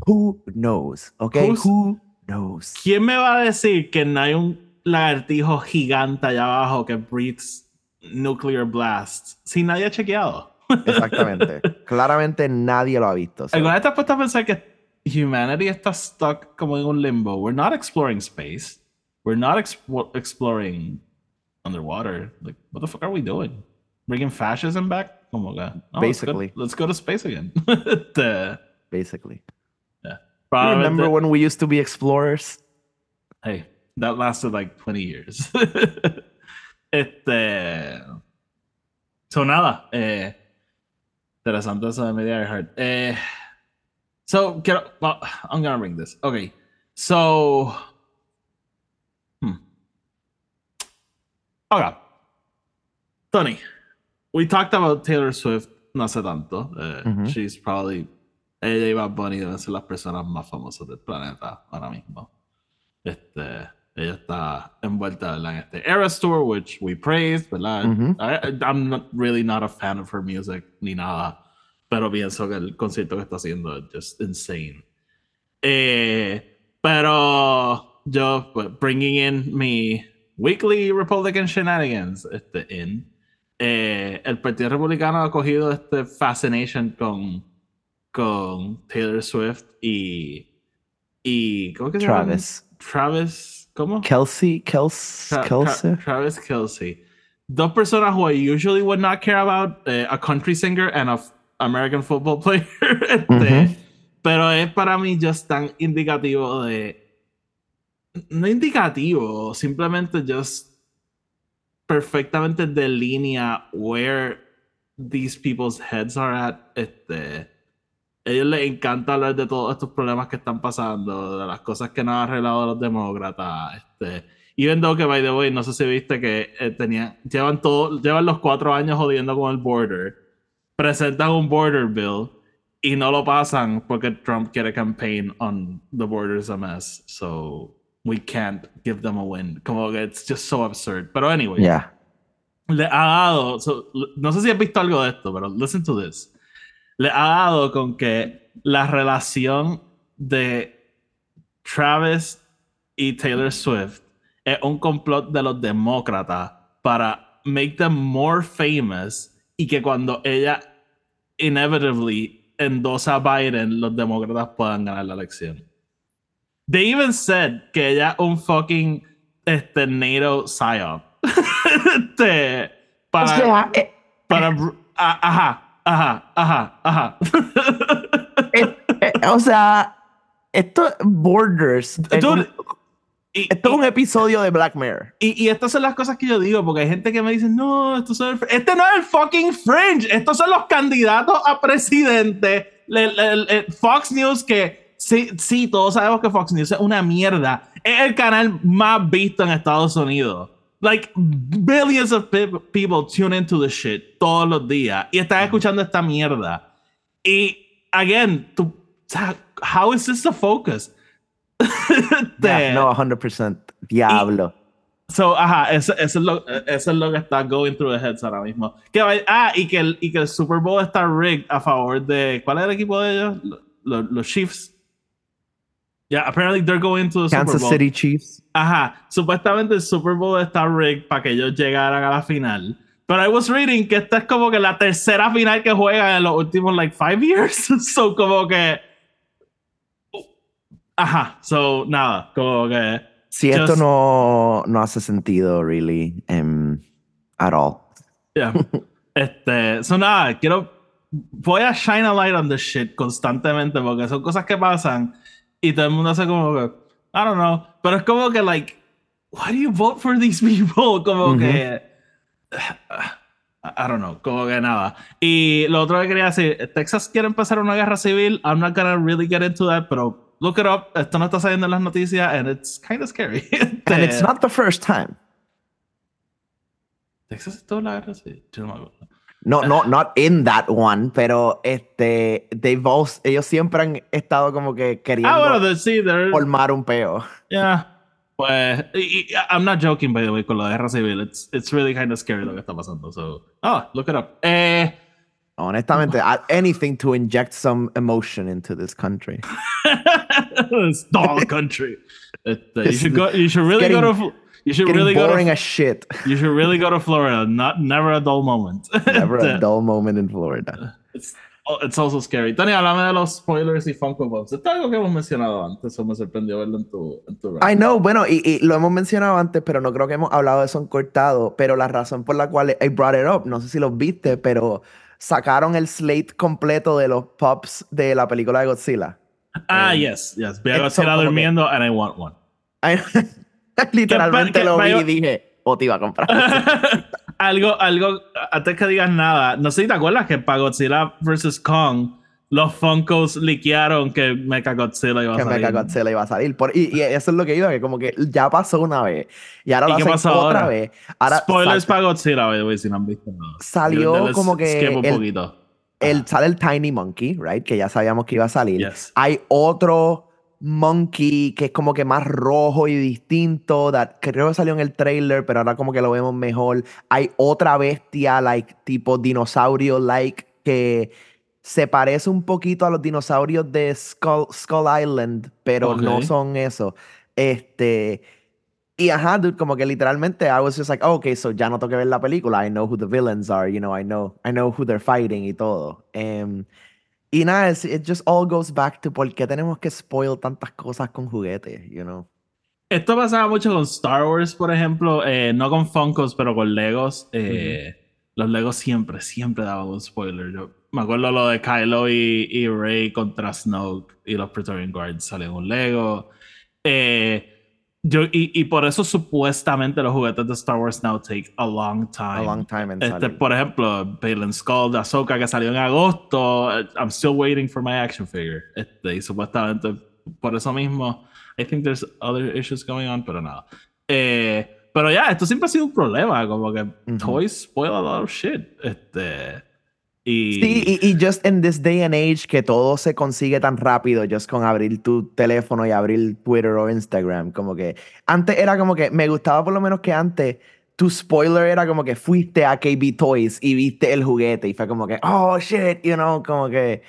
Speaker 2: who knows? Okay,
Speaker 1: Who's-
Speaker 2: who knows?
Speaker 1: ¿Quién me va a decir que no hay un lagartijo gigante allá abajo que breathes nuclear blasts si nadie ha chequeado?
Speaker 2: Exactamente. Claramente nadie lo ha visto. so-
Speaker 1: ¿Alguna vez te has puesto a pensar que humanity está stuck como en un limbo? We're not exploring space. We're not expo- exploring underwater. Like, what the fuck are we doing? Bringing fascism back? Como que, no, let's go-
Speaker 2: Basically.
Speaker 1: Let's go, to space again.
Speaker 2: Basically.
Speaker 1: yeah.
Speaker 2: Remember
Speaker 1: Probablemente-
Speaker 2: when we used to be explorers?
Speaker 1: Hey, that lasted like 20 years. este. So, nada. Eh, interesante eso de Media Earhart. Eh, so, quiero. Well, I'm gonna bring this. Okay. So. Hmm. Okay. Tony, we talked about Taylor Swift no hace tanto. Eh,
Speaker 2: Mhm.
Speaker 1: She's probably. Ella y Bad Bunny deben ser las personas más famosas del planeta ahora mismo. Este, ella está envuelta ¿verdad? en este Eras Tour, which we praised, ¿verdad?
Speaker 2: Ujú.
Speaker 1: I, I'm not, really not a fan of her music ni nada, pero pienso que el concierto que está haciendo es just insane. Eh, pero yo, bringing in mi weekly Republican shenanigans, este, in, eh, el Partido Republicano ha cogido este fascination con, con Taylor Swift y, y ¿cómo que se llama?
Speaker 2: Travis.
Speaker 1: Travis, ¿cómo?
Speaker 2: Kelsey, Kels,
Speaker 1: Tra- Tra-
Speaker 2: Kelsey.
Speaker 1: Travis Kelsey. Dos personas who I usually would not care about, eh, a country singer and a American football player. este,
Speaker 2: Ujú.
Speaker 1: Pero es para mí just tan indicativo de no indicativo, simplemente just perfectamente delinea where these people's heads are at. Este, ellos les encanta hablar de todos estos problemas que están pasando, de las cosas que no han arreglado los demócratas. Este, even though que, by the way, no sé si viste que eh, tenían, llevan, todo, llevan los cuatro años jodiendo con el border, presentan un border bill y no lo pasan porque Trump quiere campaign on the borders a mess. So we can't give them a win. Como que it's just so absurd. Pero anyway.
Speaker 2: Yeah.
Speaker 1: Le ha dado, so, no sé si has visto algo de esto, pero listen to this. Le ha dado con que la relación de Travis y Taylor Swift es un complot de los demócratas para make them more famous y que cuando ella inevitably endosa a Biden, los demócratas puedan ganar la elección. They even said que ella un fucking este, NATO psyop. este, para,
Speaker 2: O sea, eh,
Speaker 1: para, a- ajá, ajá, ajá, ajá.
Speaker 2: eh, eh, o sea, esto Borders. es
Speaker 1: Dude, y,
Speaker 2: esto es un episodio de Black Mirror.
Speaker 1: y, y estas son las cosas que yo digo, porque hay gente que me dice, no, esto son el este no es el fucking fringe, estos son los candidatos a presidente. El- el- el Fox News, que sí, sí, todos sabemos que Fox News es una mierda, es el canal más visto en Estados Unidos. Like, billions of pe- people tune into the shit todos los días y están escuchando esta mierda. Y, again, tú, how is this the focus?
Speaker 2: Yeah, no, 100%. Diablo.
Speaker 1: So, ajá, eso, eso, es lo, eso es lo que está going through the heads ahora mismo. Que, ah, y que, el, y que el Super Bowl está rigged a favor de. ¿Cuál es el equipo de ellos? Lo- lo- los Chiefs. Yeah, apparently they're going to the
Speaker 2: Kansas
Speaker 1: Super Bowl.
Speaker 2: City Chiefs.
Speaker 1: Ajá, supuestamente el Super Bowl está rigged para que ellos llegaran a la final. Pero I was reading que esta es como que la tercera final que juegan en los últimos, like, five years. so, como que. Ajá, so, nada, como que.
Speaker 2: Si esto no, no hace sentido, really, em, at all.
Speaker 1: Yeah. este, so nada, quiero. Voy a shine a light on this shit constantemente porque son cosas que pasan y todo el mundo hace como que. I don't know. Pero es como que, like, why do you vote for these people? Como que. I don't know, como que nada. Y lo otro que quería decir, Texas quiere empezar una guerra civil. I'm not gonna really get into that, pero look it up. Esto no está saliendo en las noticias and it's kind of scary.
Speaker 2: And it's not the first time.
Speaker 1: Texas estuvo en la guerra civil. Yo no me acuerdo.
Speaker 2: No, no, not in that one, pero este, they've also- ellos siempre han estado como que queriendo
Speaker 1: Ah, bueno, sí,
Speaker 2: formar un peo.
Speaker 1: Yeah. Pues, y- y- I'm not joking, by the way, con la guerra civil. It's, it's really kind of scary lo que está pasando. So, oh, look it up. Eh,
Speaker 2: Honestamente, anything to inject some emotion into this country.
Speaker 1: it's dull country. You should go. You should really go to. You should really go
Speaker 2: boring
Speaker 1: to.
Speaker 2: as shit.
Speaker 1: You should really go to Florida. Not never a dull moment.
Speaker 2: Never a dull moment in Florida.
Speaker 1: It's, oh, it's also scary. Tony, háblame de los spoilers y Funko Pops. Esto es algo que hemos mencionado antes. Eso me sorprendió verlo en tu, en tu
Speaker 2: I know, bueno, y, y lo hemos mencionado antes, pero no creo que hemos hablado de eso en cortado. Pero la razón por la cual I brought it up, no sé si los viste, pero sacaron el slate completo de los pops de la película de Godzilla.
Speaker 1: Ah,
Speaker 2: Eh,
Speaker 1: yes, yes. Veo a
Speaker 2: esto
Speaker 1: Godzilla
Speaker 2: como que-
Speaker 1: durmiendo and I want one.
Speaker 2: I- Literalmente
Speaker 1: que-
Speaker 2: lo vi y dije, o te iba a comprar.
Speaker 1: algo, algo, antes que digas nada, no sé si te acuerdas que para Godzilla vs. Kong, los Funkos liquearon que Mechagodzilla iba a
Speaker 2: que
Speaker 1: salir.
Speaker 2: Mega Godzilla iba a salir. Por- y, y eso es lo que iba, que como que ya pasó una vez. Y ahora
Speaker 1: ¿Y
Speaker 2: lo
Speaker 1: qué pasó
Speaker 2: otra
Speaker 1: ahora?
Speaker 2: vez. Ahora
Speaker 1: Spoilers para Godzilla, by the way, si no han visto nada.
Speaker 2: Salió como que
Speaker 1: un
Speaker 2: el-
Speaker 1: poquito.
Speaker 2: el, sale el Tiny Monkey, right? Que ya sabíamos que iba a salir.
Speaker 1: Yes.
Speaker 2: Hay otro monkey que es como que más rojo y distinto, that creo que salió en el trailer, pero ahora como que lo vemos mejor. Hay otra bestia, like, tipo dinosaurio, like, que se parece un poquito a los dinosaurios de Skull, Skull Island, pero no son eso. Este... Y ajá, dude, como que literalmente I was just like, oh, okay, so ya no tengo que ver la película. I know who the villains are, you know, I know, I know who they're fighting y todo. Em, y nada, it's- it just all goes back to por qué tenemos que spoil tantas cosas con juguetes, you know.
Speaker 1: Esto pasaba mucho con Star Wars, por ejemplo, eh, no con Funkos, pero con Legos. eh, Los Legos siempre, siempre daban un spoiler. Yo me acuerdo lo de Kylo y, y Rey contra Snoke y los Praetorian Guards salió en un Lego. Eh, Yo, y, y por eso supuestamente los juguetes de Star Wars now take a long time.
Speaker 2: A long time en
Speaker 1: Este, por ejemplo, Balin Skull de Ahsoka que salió en agosto. I'm still waiting for my action figure. Este, y supuestamente por eso mismo, I think there's other issues going on, pero nada. Eh, pero ya, esto siempre ha sido un problema, como que toys spoil a lot of shit. Este, y,
Speaker 2: Sí, y, y just in this day and age que todo se consigue tan rápido, just con abrir tu teléfono y abrir Twitter o Instagram, como que antes era como que me gustaba por lo menos que antes tu spoiler era como que fuiste a KB Toys y viste el juguete y fue como que, oh shit, you know, como que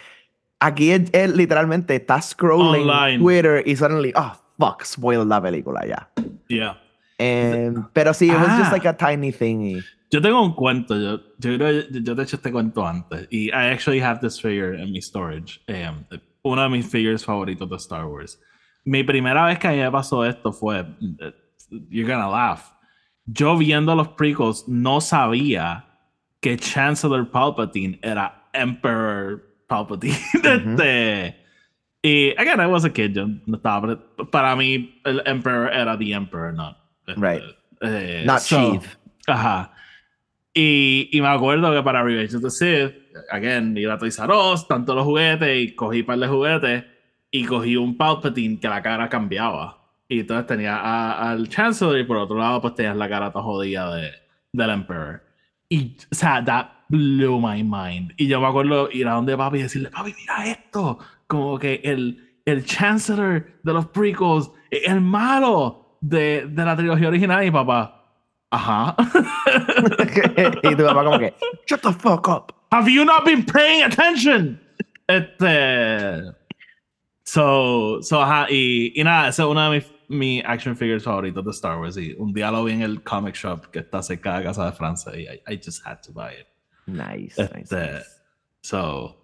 Speaker 2: aquí es, es literalmente estás scrolling
Speaker 1: Online.
Speaker 2: Twitter y suddenly, oh fuck, spoiled la película ya.
Speaker 1: yeah.
Speaker 2: Em, pero sí, it was
Speaker 1: Ah.
Speaker 2: just like a tiny thing.
Speaker 1: Yo tengo un cuento, yo, yo creo yo, yo te he hecho este cuento antes. Y I actually have this figure in mi storage. Um, uno de mis figures favoritos de Star Wars. Mi primera vez que a mí me pasó esto fue. uh, You're gonna laugh. Yo viendo los prequels no sabía que Chancellor Palpatine era Emperor Palpatine. Este, y again, I was a kid, yo no estaba. Para mí, el Emperor era the Emperor, not.
Speaker 2: Right.
Speaker 1: eh,
Speaker 2: Not
Speaker 1: so-
Speaker 2: Sheev.
Speaker 1: Ajá. Y, y me acuerdo que para Revenge of the Sith, again, iba a Toys R Us, tanto los juguetes, y cogí un par de juguetes, y cogí un Palpatine que la cara cambiaba. Y entonces tenía al Chancellor, y por otro lado, pues tenías la cara toda jodida de, del Emperor. Y, o sea, that blew my mind. Y yo me acuerdo ir a donde papi y decirle, papi, mira esto. Como que el, el Chancellor de los prequels, el malo de, de la trilogía original, y papá. Ajá.
Speaker 2: y tu papá como que, shut the fuck up.
Speaker 1: Have you not been paying attention? Este. So, so ajá, y, y nada, esa es una de mis, mis action figures favoritos de Star Wars. Y un día lo vi en el comic shop que está cerca de la casa de Francia y I, I just had to buy it.
Speaker 2: Nice, nice,
Speaker 1: Este,
Speaker 2: nice.
Speaker 1: So,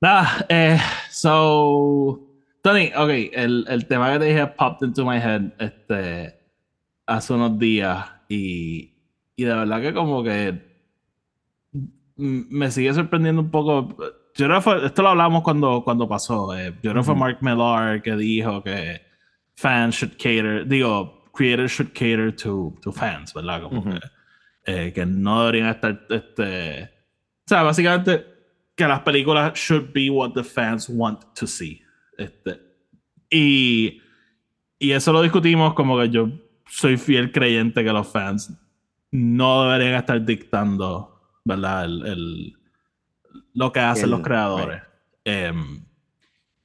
Speaker 1: nada, eh, so, Tony, ok, el, el tema que te dije popped into my head este, hace unos días y, y de verdad que como que me sigue sorprendiendo un poco. Yo creo que fue- esto lo hablamos cuando, cuando pasó. eh, yo creo que fue. Mark Millar que dijo que fans should cater, digo, creators should cater to, to fans, ¿verdad? Como
Speaker 2: Ujú.
Speaker 1: que, eh, que no deberían estar, este, o sea, básicamente que las películas should be what the fans want to see. Este, y, y eso lo discutimos como que yo soy fiel creyente que los fans no deberían estar dictando, ¿verdad? El, el- lo que hacen
Speaker 2: El-
Speaker 1: los creadores. Em,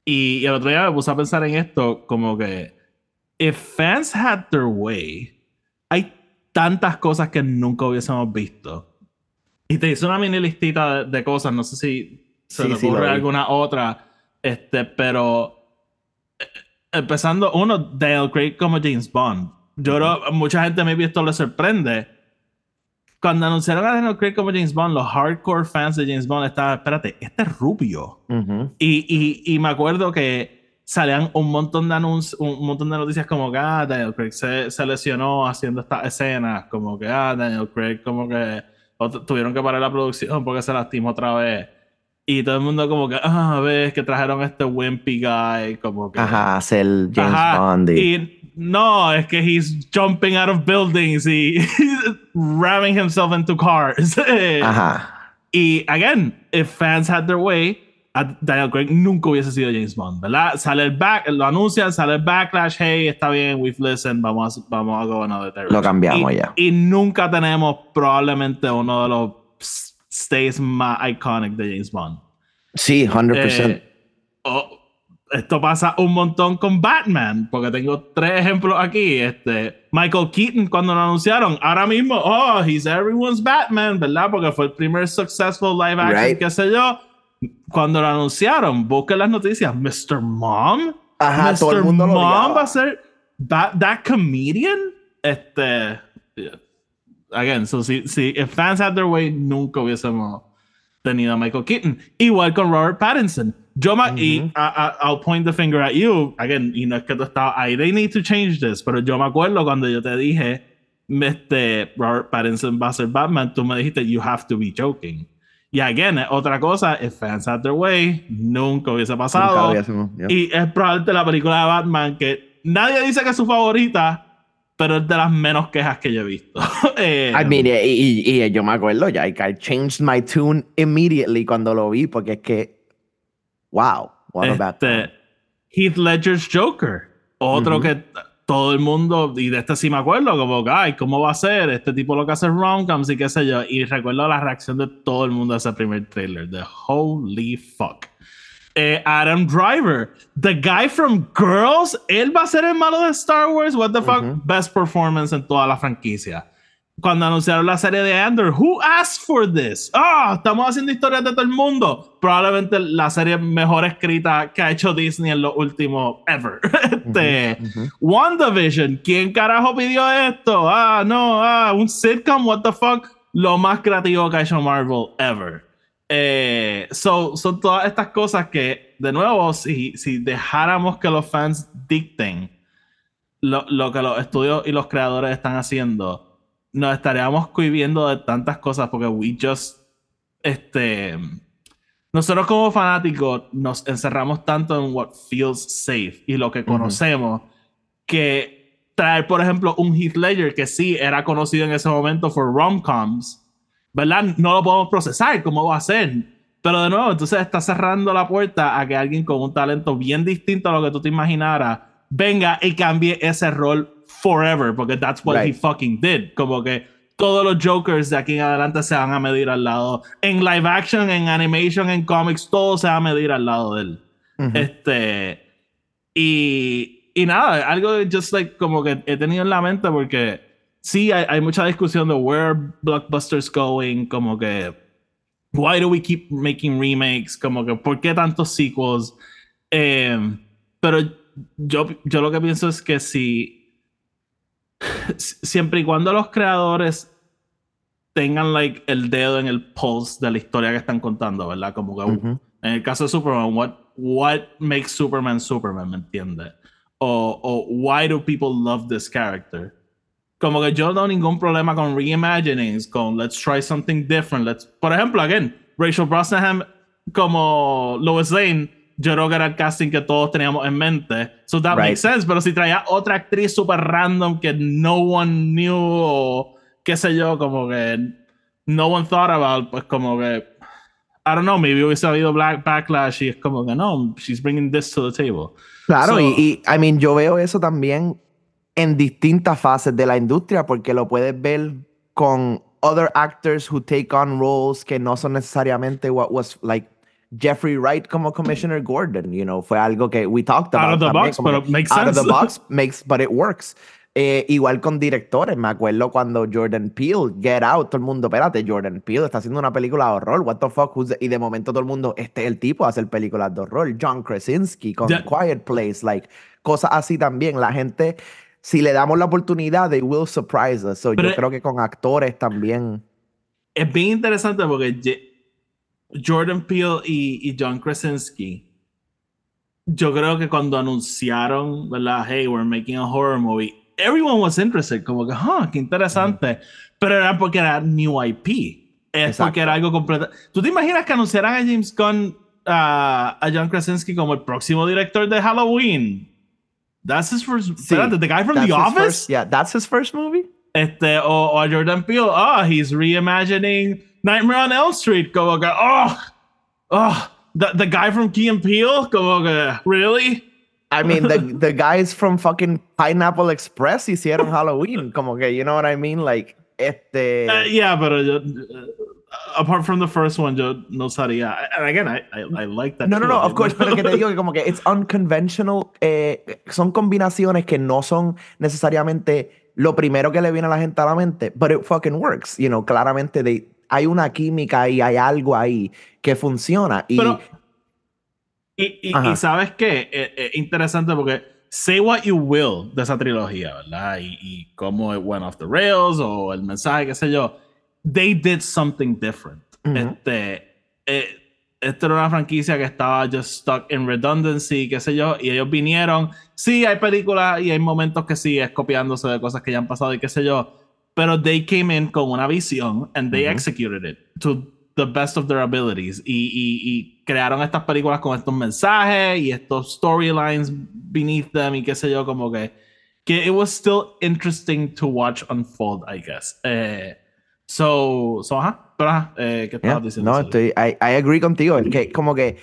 Speaker 1: y, y el otro día me puse a pensar en esto como que if fans had their way, hay tantas cosas que nunca hubiésemos visto. Y te hice una mini listita de, de cosas, no sé si se
Speaker 2: Sí,
Speaker 1: te
Speaker 2: sí,
Speaker 1: ocurre
Speaker 2: vi.
Speaker 1: alguna otra, este, pero eh, empezando, uno, Dale Craig como James Bond. Yo creo, mucha gente me esto le sorprende. Cuando anunciaron a Daniel Craig como James Bond, los hardcore fans de James Bond estaban, espérate, este es rubio.
Speaker 2: Ujú.
Speaker 1: Y, y, y me acuerdo que salían un montón de anuncios, un montón de noticias como que ah, Daniel Craig se, se lesionó haciendo estas escenas, como que ah, Daniel Craig como que tuvieron que parar la producción porque se lastimó otra vez. Y todo el mundo como que, ah, ves que trajeron a este wimpy guy, como que...
Speaker 2: Ajá, hacer James
Speaker 1: Ajá,
Speaker 2: Bond. y
Speaker 1: no, es que he's jumping out of buildings y ramming himself into cars.
Speaker 2: Ajá.
Speaker 1: Y again, if fans had their way, Daniel Craig nunca hubiese sido James Bond, ¿verdad? Sale el back, lo anuncian, sale el backlash, hey, está bien, we've listened, vamos a, vamos a go another direction.
Speaker 2: Lo cambiamos
Speaker 1: Y-
Speaker 2: ya.
Speaker 1: Y nunca tenemos probablemente uno de los stays más iconic de James Bond.
Speaker 2: Sí, 100%.
Speaker 1: Eh, oh, esto pasa un montón con Batman, porque tengo tres ejemplos aquí. Este, Michael Keaton, cuando lo anunciaron, ahora mismo, oh, he's everyone's Batman, ¿verdad? Porque fue el primer successful live action,
Speaker 2: Right.
Speaker 1: qué sé yo. Cuando lo anunciaron, busquen las noticias, Mr. Mom.
Speaker 2: Ajá,
Speaker 1: Mr.
Speaker 2: todo el mundo lo
Speaker 1: Mom va a ser that, that comedian. Este, yeah. again, so si, si if fans had their way, nunca hubiésemos tenido a Michael Keaton. Igual con Robert Pattinson. Yo me, y. I, I'll point the finger at you again. Y no es que tú estabas ahí. They need to change this. Pero yo me acuerdo cuando yo te dije, este Robert Pattinson va a ser Batman, tú me dijiste, you have to be joking. Y again, otra cosa, if fans had their way, nunca hubiese
Speaker 2: Nunca
Speaker 1: pasado.
Speaker 2: hubiésemos, yeah.
Speaker 1: Y es probablemente la película de Batman que nadie dice que es su favorita, pero es de las menos quejas que yo he visto. eh,
Speaker 2: I mean, y, y- y yo me acuerdo ya, I changed my tune immediately cuando lo vi, porque es que, wow, what a bad time.
Speaker 1: este, Heath Ledger's Joker. Otro que todo el mundo, y de este sí me acuerdo, como, ay, ¿cómo va a ser? Este tipo lo que hace rom-coms y qué sé yo. Y recuerdo la reacción de todo el mundo a ese primer trailer, de holy fuck. Eh, Adam Driver, the guy from Girls, él va a ser el malo de Star Wars. What the fuck? Best performance en toda la franquicia. Cuando anunciaron la serie de Andor, who asked for this? Ah, estamos haciendo historias de todo el mundo. Probablemente la serie mejor escrita que ha hecho Disney en lo último ever. este,
Speaker 2: Ujú.
Speaker 1: WandaVision, ¿quién carajo pidió esto? Ah, no, ah, un sitcom, what the fuck? Lo más creativo que ha hecho Marvel ever. Eh, so, son todas estas cosas que, de nuevo, si, si dejáramos que los fans dicten lo, lo que los estudios y los creadores están haciendo, nos estaríamos cohibiendo de tantas cosas porque we just, este, nosotros como fanáticos nos encerramos tanto en what feels safe y lo que conocemos que traer, por ejemplo, un Heath Ledger que sí era conocido en ese momento por rom-coms, ¿verdad? No lo podemos procesar, ¿cómo va a ser? Pero de nuevo, entonces está cerrando la puerta a que alguien con un talento bien distinto a lo que tú te imaginaras venga y cambie ese rol forever, porque that's what he
Speaker 2: Right.
Speaker 1: fucking did. Como que todos los Jokers de aquí en adelante se van a medir al lado. En live action, en animation, en comics, todo se va a medir al lado de él.
Speaker 2: Ujú.
Speaker 1: Este. Y, y nada, algo just like como que he tenido en la mente porque sí hay, hay mucha discusión de where blockbusters going, como que why do we keep making remakes, como que por qué tantos sequels. Eh, pero yo, yo lo que pienso es que si siempre y cuando los creadores tengan like el dedo en el pulse de la historia que están contando, ¿verdad? Como que en el caso de Superman, what, what makes Superman Superman, ¿me entiendes? O, o why do people love this character? Como que yo no tengo ningún problema con reimaginings, con let's try something different. Let's, por ejemplo, again, Rachel Brosnahan como Lois Lane, yo creo que era el casting que todos teníamos en mente. So that
Speaker 2: Right.
Speaker 1: makes sense. Pero si traía otra actriz super random que no one knew o qué sé yo, como que no one thought about, pues como que I don't know, maybe hubiese habido black backlash y es como que no, she's bringing this to the table.
Speaker 2: Claro,
Speaker 1: So-
Speaker 2: y, y, I mean, yo veo eso también en distintas fases de la industria, porque lo puedes ver con other actors who take on roles que no son necesariamente what was like Jeffrey Wright como Commissioner Gordon, you know, fue algo que we talked about.
Speaker 1: Out of the
Speaker 2: también,
Speaker 1: box, pero
Speaker 2: que
Speaker 1: makes
Speaker 2: Out of the
Speaker 1: sense.
Speaker 2: box makes, but it works. Eh, igual con directores, me acuerdo cuando Jordan Peele, Get Out, todo el mundo, espérate, Jordan Peele está haciendo una película de horror, what the fuck, who's the-" y de momento todo el mundo, este es el tipo de hacer películas de horror, John Krasinski con
Speaker 1: Ya-
Speaker 2: Quiet Place, like, cosas así también, la gente, si le damos la oportunidad, they will surprise us, so
Speaker 1: Pero-
Speaker 2: yo creo que con actores también,
Speaker 1: Es bien interesante porque Jordan Peele y, y John Krasinski, yo creo que cuando anunciaron, ¿verdad? Hey, we're making a horror movie, everyone was interested, como que, huh, qué interesante. Pero era porque era new IP. Es
Speaker 2: Exacto.
Speaker 1: porque era algo completo. ¿Tú te imaginas que anunciaran a James Gunn, a a John Krasinski como el próximo director de Halloween? That's his first.
Speaker 2: Sí,
Speaker 1: espérate, the guy from The Office?
Speaker 2: first- yeah, that's his first movie.
Speaker 1: Este, o, o a Jordan Peele, ah, he's reimagining Nightmare on Elm Street, como que, oh, oh, the, the guy from Key and Peele, como que, really?
Speaker 2: I mean, the, the guys from fucking Pineapple Express hicieron Halloween, como que, you know what I mean, like, este...
Speaker 1: Uh, yeah, yo, uh, apart from the first one, yo no sabía. And again, I, I, I like that.
Speaker 2: No, no, no, of course, pero que te digo que como que it's unconventional, eh, son combinaciones que no son necesariamente lo primero que le viene a la gente a la mente, but it fucking works, you know, claramente de, hay una química y hay algo ahí que funciona y
Speaker 1: Pero, y, y, y sabes qué, Eh, eh, interesante porque say what you will de esa trilogía, ¿verdad? Y, y cómo it went off the rails o el mensaje, qué sé yo. They did something different.
Speaker 2: Ujú.
Speaker 1: Este, eh, esta era una franquicia que estaba just stuck in redundancy, qué sé yo, y ellos vinieron. Sí, hay películas y hay momentos que sí es copiándose de cosas que ya han pasado y qué sé yo, pero they came in con una visión and they
Speaker 2: Ujú.
Speaker 1: executed it to the best of their abilities y, y- y crearon estas películas con estos mensajes y estos storylines beneath them y qué sé yo, como que, que it was still interesting to watch unfold, I guess. Eh, so, so, ajá, pero ajá, eh, ¿qué estabas
Speaker 2: Yeah.
Speaker 1: diciendo?
Speaker 2: No, estoy, I, I agree contigo. Es que como que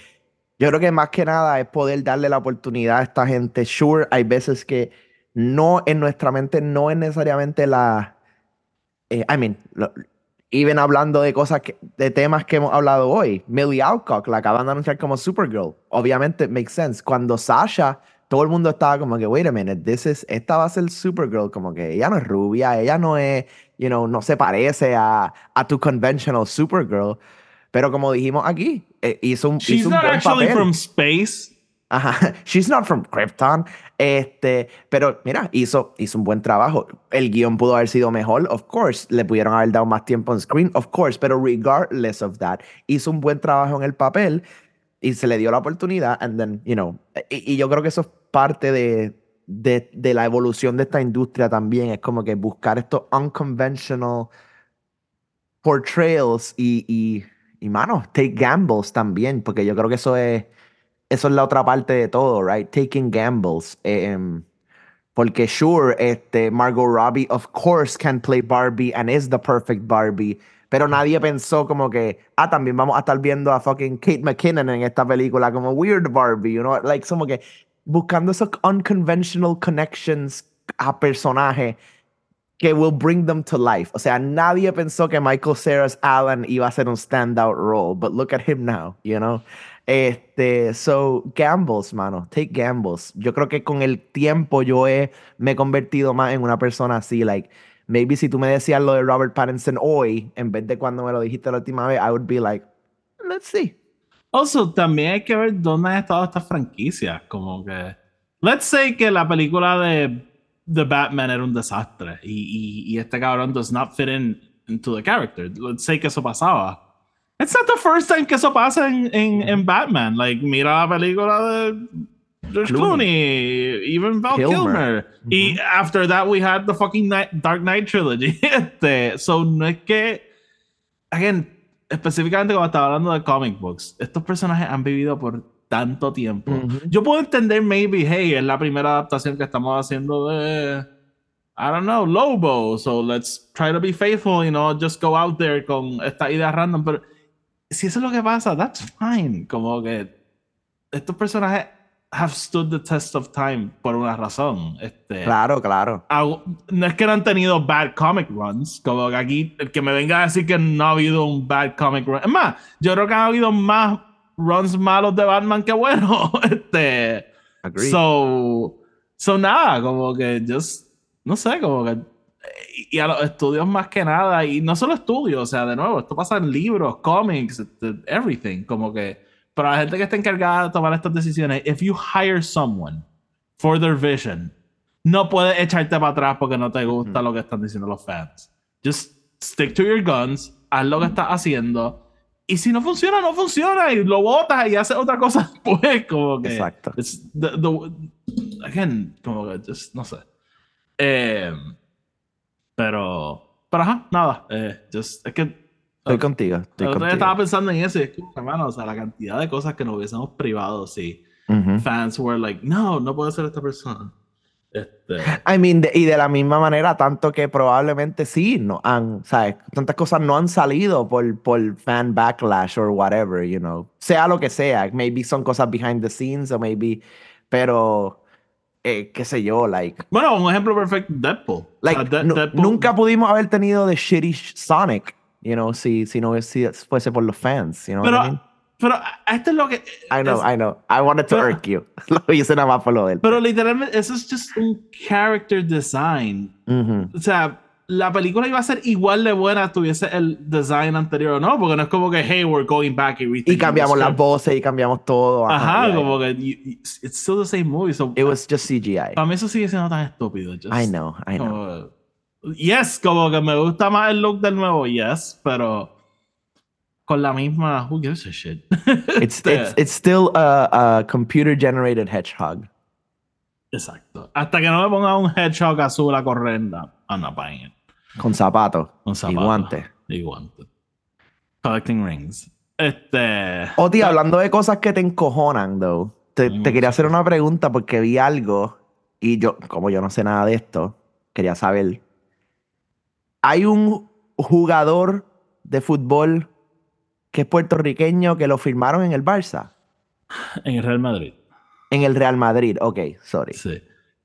Speaker 2: yo creo que más que nada es poder darle la oportunidad a esta gente. Sure, hay veces que no en nuestra mente no es necesariamente la. Eh, I mean, lo- even hablando de cosas que, de temas que hemos hablado hoy. Millie Alcock la acaban de anunciar como Supergirl. Obviamente, makes sense. Cuando Sasha, todo el mundo estaba como que, wait a minute, this is, esta va a ser Supergirl. Como que ella no es rubia, ella no es, you know, no se parece a, a tu conventional Supergirl. Pero como dijimos aquí, eh, hizo un,
Speaker 1: She's
Speaker 2: hizo un
Speaker 1: not
Speaker 2: buen
Speaker 1: actually
Speaker 2: papel.
Speaker 1: from space.
Speaker 2: Ajá, she's not from Krypton. Este, pero mira, hizo, hizo un buen trabajo. El guion pudo haber sido mejor, of course. Le pudieron haber dado más tiempo en screen, of course. Pero regardless of that, hizo un buen trabajo en el papel y se le dio la oportunidad. And then, you know, y, y yo creo que eso es parte de, de, de la evolución de esta industria también. Es como que buscar estos unconventional portrayals y, y, y mano, take gambles también, porque yo creo que eso es, eso es la otra parte de todo, right? Taking gambles. Em, porque sure, este, Margot Robbie, of course, can play Barbie and is the perfect Barbie. Pero nadie pensó como que, ah, también vamos a estar viendo a fucking Kate McKinnon en esta película como Weird Barbie, you know? Like, como que buscando esos unconventional connections a personajes que will bring them to life. O sea, nadie pensó que Michael Cera's Alan iba a ser un standout role, but look at him now, you know? Este, so, gambles, mano, take gambles. Yo creo que con el tiempo yo he, me he convertido más en una persona así, like, maybe si tú me decías lo de Robert Pattinson hoy, en vez de cuando me lo dijiste la última vez, I would be like, let's see.
Speaker 1: Also, también hay que ver dónde han estado estas franquicias. Como que. Let's say que la película de The Batman era un desastre y, y, este cabrón does not fit in into the character. Let's say que eso pasaba. It's not the first time que eso pasa en, en, en Batman. Like, mira la película de George
Speaker 2: Clooney.
Speaker 1: Clooney, even Val
Speaker 2: Kilmer.
Speaker 1: Kilmer. Y after that, we had the fucking Night- Dark Knight trilogy. Este, so, no es que. Again, específicamente cuando estaba hablando de comic books, estos personajes han vivido por tanto tiempo.
Speaker 2: Ujú.
Speaker 1: Yo puedo entender, maybe, hey, es la primera adaptación que estamos haciendo de. I don't know, Lobo. So let's try to be faithful, you know, just go out there con esta idea random. Pero si eso es lo que pasa, that's fine. Como que estos personajes have stood the test of time por una razón. Este,
Speaker 2: Claro, claro.
Speaker 1: No es que no han tenido bad comic runs, como que aquí el que me venga a decir que no ha habido un bad comic run. Es más, yo creo que ha habido más runs malos de Batman que buenos. Este,
Speaker 2: Agree.
Speaker 1: so, so nada, como que just, no sé, como que y a los estudios más que nada, y no solo estudios, o sea, de nuevo, esto pasa en libros, cómics, everything, como que para la gente que está encargada de tomar estas decisiones, if you hire someone for their vision, no puedes echarte para atrás porque no te gusta lo que están diciendo los fans. Just stick to your guns, haz lo que estás haciendo, y si no funciona, no funciona, y lo botas y haces otra cosa después, como que...
Speaker 2: Exacto.
Speaker 1: it's the- the- again, como que, just, no sé. Eh, pero, pero ajá, nada. Eh, just, es que
Speaker 2: Estoy contigo. Estoy contigo.
Speaker 1: estaba pensando en eso y es que, hermano, o sea, la cantidad de cosas que nos hubiésemos privado si
Speaker 2: Ujú.
Speaker 1: fans were like, no, no puede ser esta persona. Este,
Speaker 2: I mean, de- y de la misma manera, tanto que probablemente sí, no han, ¿sabes? Tantas cosas no han salido por, por fan backlash or whatever, you know. Sea lo que sea, maybe son cosas behind the scenes o maybe, pero, eh, qué sé yo, like,
Speaker 1: bueno, un ejemplo perfecto, Deadpool.
Speaker 2: like
Speaker 1: sea, De- Deadpool-
Speaker 2: nunca pudimos haber tenido de shitty Sonic, you know, si, si no si fuese por los fans, you know
Speaker 1: Pero,
Speaker 2: what I mean?
Speaker 1: pero esto es lo que...
Speaker 2: I know,
Speaker 1: es-
Speaker 2: I know. I wanted to
Speaker 1: pero-
Speaker 2: irk you. Lo hice nada más por lo del.
Speaker 1: Pero literalmente, eso es just un character design.
Speaker 2: Ujú.
Speaker 1: O sea, la película iba a ser igual de buena tuviese el design anterior o no, porque no es como que, hey, we're going back y
Speaker 2: Y cambiamos las voces y cambiamos todo.
Speaker 1: Ajá,
Speaker 2: yeah,
Speaker 1: como que you- it's still the same movie. So,
Speaker 2: It was just CGI.
Speaker 1: para mí eso sigue siendo tan estúpido. just
Speaker 2: I know, I know.
Speaker 1: como- yes, como que me gusta más el look del nuevo, yes, pero con la misma, who gives a shit?
Speaker 2: It's,
Speaker 1: Este,
Speaker 2: it's, it's still a, a computer generated hedgehog.
Speaker 1: Exacto. Hasta que no me ponga un hedgehog azul a correr, I'm not buying it.
Speaker 2: Con zapatos. Y guantes.
Speaker 1: Y guantes. Collecting rings. Este.
Speaker 2: O tío, hablando de cosas que te encojonan, though. te, te quería hacer una pregunta porque vi algo y yo, como yo no sé nada de esto, quería saber. Hay un jugador de fútbol que es puertorriqueño que lo firmaron en el Barça,
Speaker 1: En el Real Madrid.
Speaker 2: en el Real Madrid. Ok, sorry.
Speaker 1: Sí.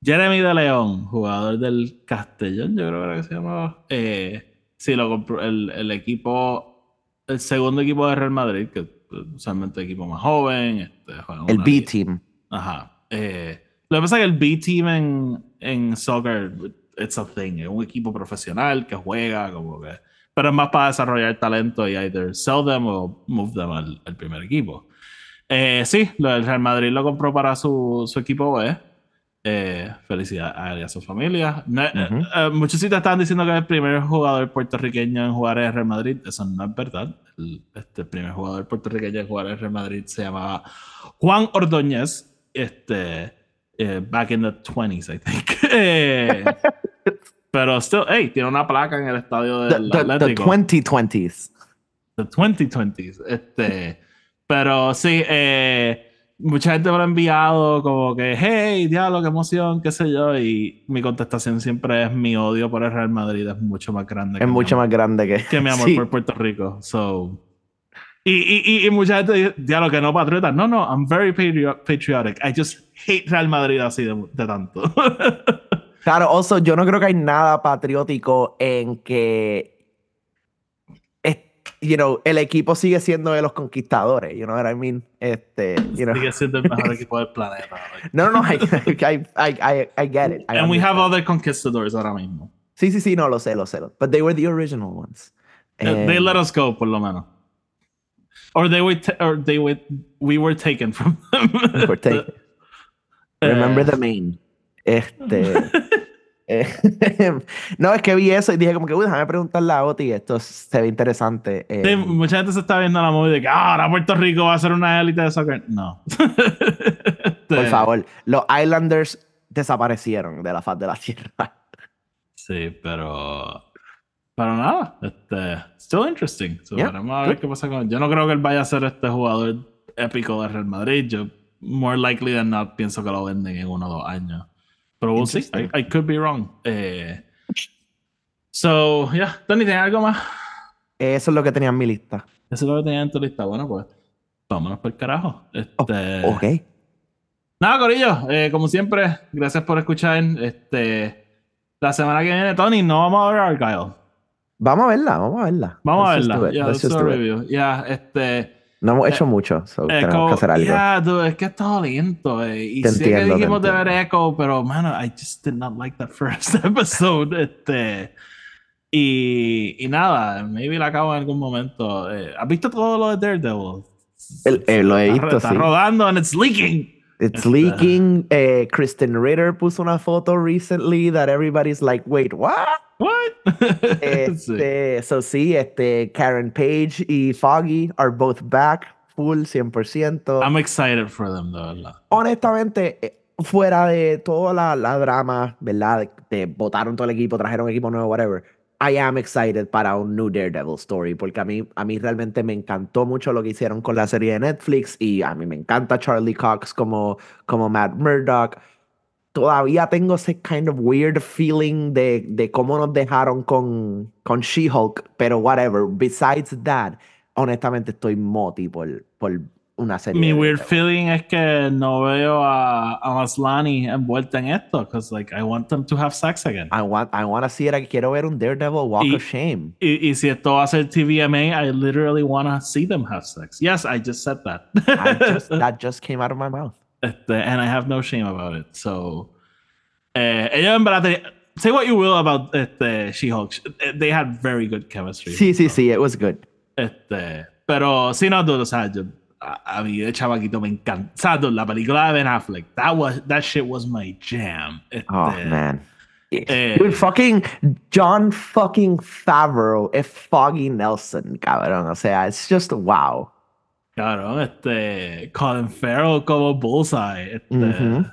Speaker 1: Jeremy de León, jugador del Castellón, yo creo que era que se llamaba. Eh, sí, lo compró el, el equipo, el segundo equipo de Real Madrid, que pues, usualmente el equipo más joven. Este,
Speaker 2: El
Speaker 1: una
Speaker 2: B
Speaker 1: liga-
Speaker 2: Team.
Speaker 1: Ajá. Eh, lo que pasa es que el B-Team en, en soccer, it's a thing. Es un equipo profesional que juega, como que. Pero es más para desarrollar talento y either sell them o move them al, al primer equipo. Eh, sí, del Real Madrid lo compró para su, su equipo B. Eh, felicidades a él y a su familia. No- eh,
Speaker 2: Ujú.
Speaker 1: eh, muchos sitios estaban diciendo que es el primer jugador puertorriqueño en jugar en Real Madrid. Eso no es verdad. El, este, el primer jugador puertorriqueño en jugar en Real Madrid se llamaba Juan Ordóñez. Este, eh, back in the 20s, I think. Eh, pero still, hey, tiene una placa en el estadio
Speaker 2: The,
Speaker 1: del
Speaker 2: the- the
Speaker 1: Atlético.
Speaker 2: 2020s.
Speaker 1: The 2020s. Este, pero sí, eh, mucha gente me lo ha enviado como que, hey, diablo, qué emoción, qué sé yo. Y mi contestación siempre es mi odio por el Real Madrid es mucho más grande.
Speaker 2: Es mucho más grande que.
Speaker 1: que mi amor
Speaker 2: Sí.
Speaker 1: por Puerto Rico. So. Y, y, y, y mucha gente dice, diablo, que no patriota. No, no, I'm very patrio- patriotic. I just hate Real Madrid así de, de tanto.
Speaker 2: Claro, also, yo no creo que hay nada patriótico en que you know, el equipo sigue siendo de los conquistadores, you know what I mean? Este, you know.
Speaker 1: Sigue siendo el mejor equipo del planeta. like.
Speaker 2: No, no, no, I, I, I, I, I get it.
Speaker 1: And we have other conquistadors ahora mismo.
Speaker 2: Sí, sí, sí, no, lo sé, lo sé. But they were the original ones.
Speaker 1: Eh, They let us go, por lo menos. Or they were, or they were, we were taken from them.
Speaker 2: We were taken. Remember
Speaker 1: Eh,
Speaker 2: the main. Este. eh, no, es que vi eso y dije, como que, uy, déjame preguntarle a Oti, esto se ve interesante. eh,
Speaker 1: Sí, mucha gente se está viendo la movie de que "Ah, ahora Puerto Rico va a ser una élite de soccer. No.
Speaker 2: por favor, los Islanders desaparecieron de la faz de la tierra.
Speaker 1: Sí, pero. Pero nada, este. Still interesting. So,
Speaker 2: Yeah,
Speaker 1: veremos a ver
Speaker 2: good.
Speaker 1: qué pasa con. Yo no creo que él vaya a ser este jugador épico de Real Madrid. Yo, more likely than not, pienso que lo venden en uno o dos años. Pero we'll see. I, could be wrong. Eh, so, yeah. Tony, ¿tienes algo más?
Speaker 2: Eso es lo que tenía en mi lista.
Speaker 1: Eso es lo que tenía en tu lista. Bueno, pues. Vámonos por el carajo.
Speaker 2: Oh,
Speaker 1: Este.
Speaker 2: ok.
Speaker 1: Nada, Corillo, eh, como siempre, gracias por escuchar. Este, la semana que viene, Tony, no vamos a ver Argyle.
Speaker 2: Vamos a verla, vamos a verla.
Speaker 1: Vamos a verla.
Speaker 2: it,
Speaker 1: Yeah,
Speaker 2: let's
Speaker 1: let's
Speaker 2: just
Speaker 1: do a
Speaker 2: do it.
Speaker 1: review. Yeah, este.
Speaker 2: No hemos hecho mucho, so
Speaker 1: eh,
Speaker 2: tenemos
Speaker 1: como-
Speaker 2: que hacer algo.
Speaker 1: yeah, dude, es que está lento. Eh, y
Speaker 2: Te
Speaker 1: sé
Speaker 2: entiendo,
Speaker 1: que dijimos de ver. Echo, pero, mano, I just did not like that first episode. Este. Y, y nada, maybe la acabo en algún momento. Eh, ¿Has visto todo lo de Daredevil?
Speaker 2: El- eh, lo he
Speaker 1: Está-
Speaker 2: visto,
Speaker 1: Está
Speaker 2: sí.
Speaker 1: rodando and it's leaking.
Speaker 2: It's
Speaker 1: Este-
Speaker 2: leaking. Eh, Kristen Ritter puso una foto recently that everybody's like, wait, what?
Speaker 1: What?
Speaker 2: Este, So sí, este, Karen Page y Foggy are both back, full 100%.
Speaker 1: I'm excited for them, verdad.
Speaker 2: Honestamente, eh, fuera de toda la, la drama, ¿verdad? De botaron todo el equipo, trajeron equipo nuevo, whatever. I am excited para un new Daredevil story, porque a mí, a mí realmente me encantó mucho lo que hicieron con la serie de Netflix y a mí me encanta Charlie Cox como, como Matt Murdock. Todavía tengo ese kind of weird feeling de, de cómo nos dejaron con, con She-Hulk, pero whatever. Besides that, honestamente estoy moti por, por una serie.
Speaker 1: Mi weird feeling es que no veo a, a Maslany envuelta en esto, because like I want them to have sex again.
Speaker 2: I want, I want to see it. Quiero ver un Daredevil Walk
Speaker 1: Y-
Speaker 2: of Shame.
Speaker 1: Y, y si esto va a ser TVMA, I literally want to see them have sex. Yes, I just said that.
Speaker 2: I just, that just came out of my mouth.
Speaker 1: Este, and I have no shame about it. So, eh, en verdad say what you will about este, She-Hulk. They had very good chemistry.
Speaker 2: Sí, sí, sí, it was good.
Speaker 1: Este, pero sí, no, dude, o sea, yo, a, a mí de chavaquito me encanta. O sea, la película de Ben Affleck, that, was, that shit was my jam. Este,
Speaker 2: Oh, man.
Speaker 1: eh,
Speaker 2: Dude, fucking John fucking Favreau es Foggy Nelson, cabrón. O sea, it's just wow.
Speaker 1: Cabrón, este, Colin Farrell como Bullseye. Este,
Speaker 2: Ujú.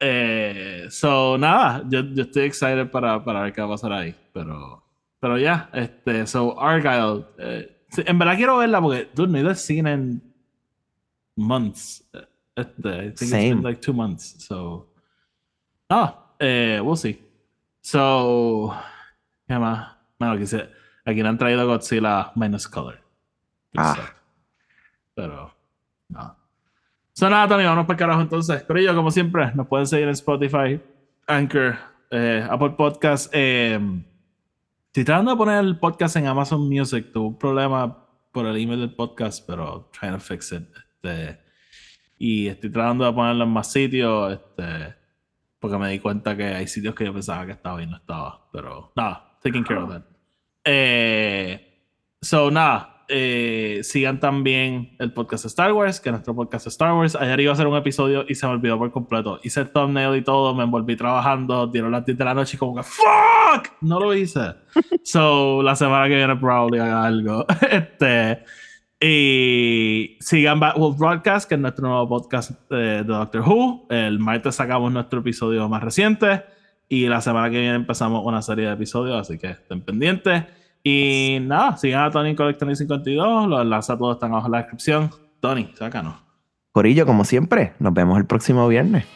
Speaker 1: eh, so, nada, yo, yo estoy excited para, para ver qué va a pasar ahí. Pero, pero ya, este, so, Argyle. eh, en verdad quiero verla porque, dude, no he ido al cine en months. Este, I think it's
Speaker 2: Same.
Speaker 1: been like two months. So, ah, eh, we'll see. So, ¿qué más? Bueno, quise, aquí no han traído Godzilla minus color.
Speaker 2: Ah.
Speaker 1: Pero, no. So, nada, Tony, vamos para el carajo entonces. Pero yo, como siempre, nos pueden seguir en Spotify, Anchor, eh, Apple Podcast. Eh, estoy tratando de poner el podcast en Amazon Music. Tuve un problema por el email del podcast, pero trying to fix it. Este, y estoy tratando de ponerlo en más sitios. Este, porque me di cuenta que hay sitios que yo pensaba que estaba y no estaba. Pero nada, taking care of that. Eh, so, nada. Eh, sigan también el podcast Star Wars, que es nuestro podcast Star Wars. Ayer iba a hacer un episodio y se me olvidó por completo. Hice el thumbnail y todo, me envolví trabajando, dieron las 10 de la noche y como que ¡Fuck! No lo hice. so, la semana que viene probablemente haga algo. este. Y sigan Backwolf Broadcast, que es nuestro nuevo podcast eh, de Doctor Who. El martes sacamos nuestro episodio más reciente. Y la semana que viene empezamos una serie de episodios, así que estén pendientes. Y nada, sigan a Tony Collector 52. Los enlaces a todos están abajo en la descripción. Tony, sácanos.
Speaker 2: Corillo, como siempre, nos vemos el próximo viernes.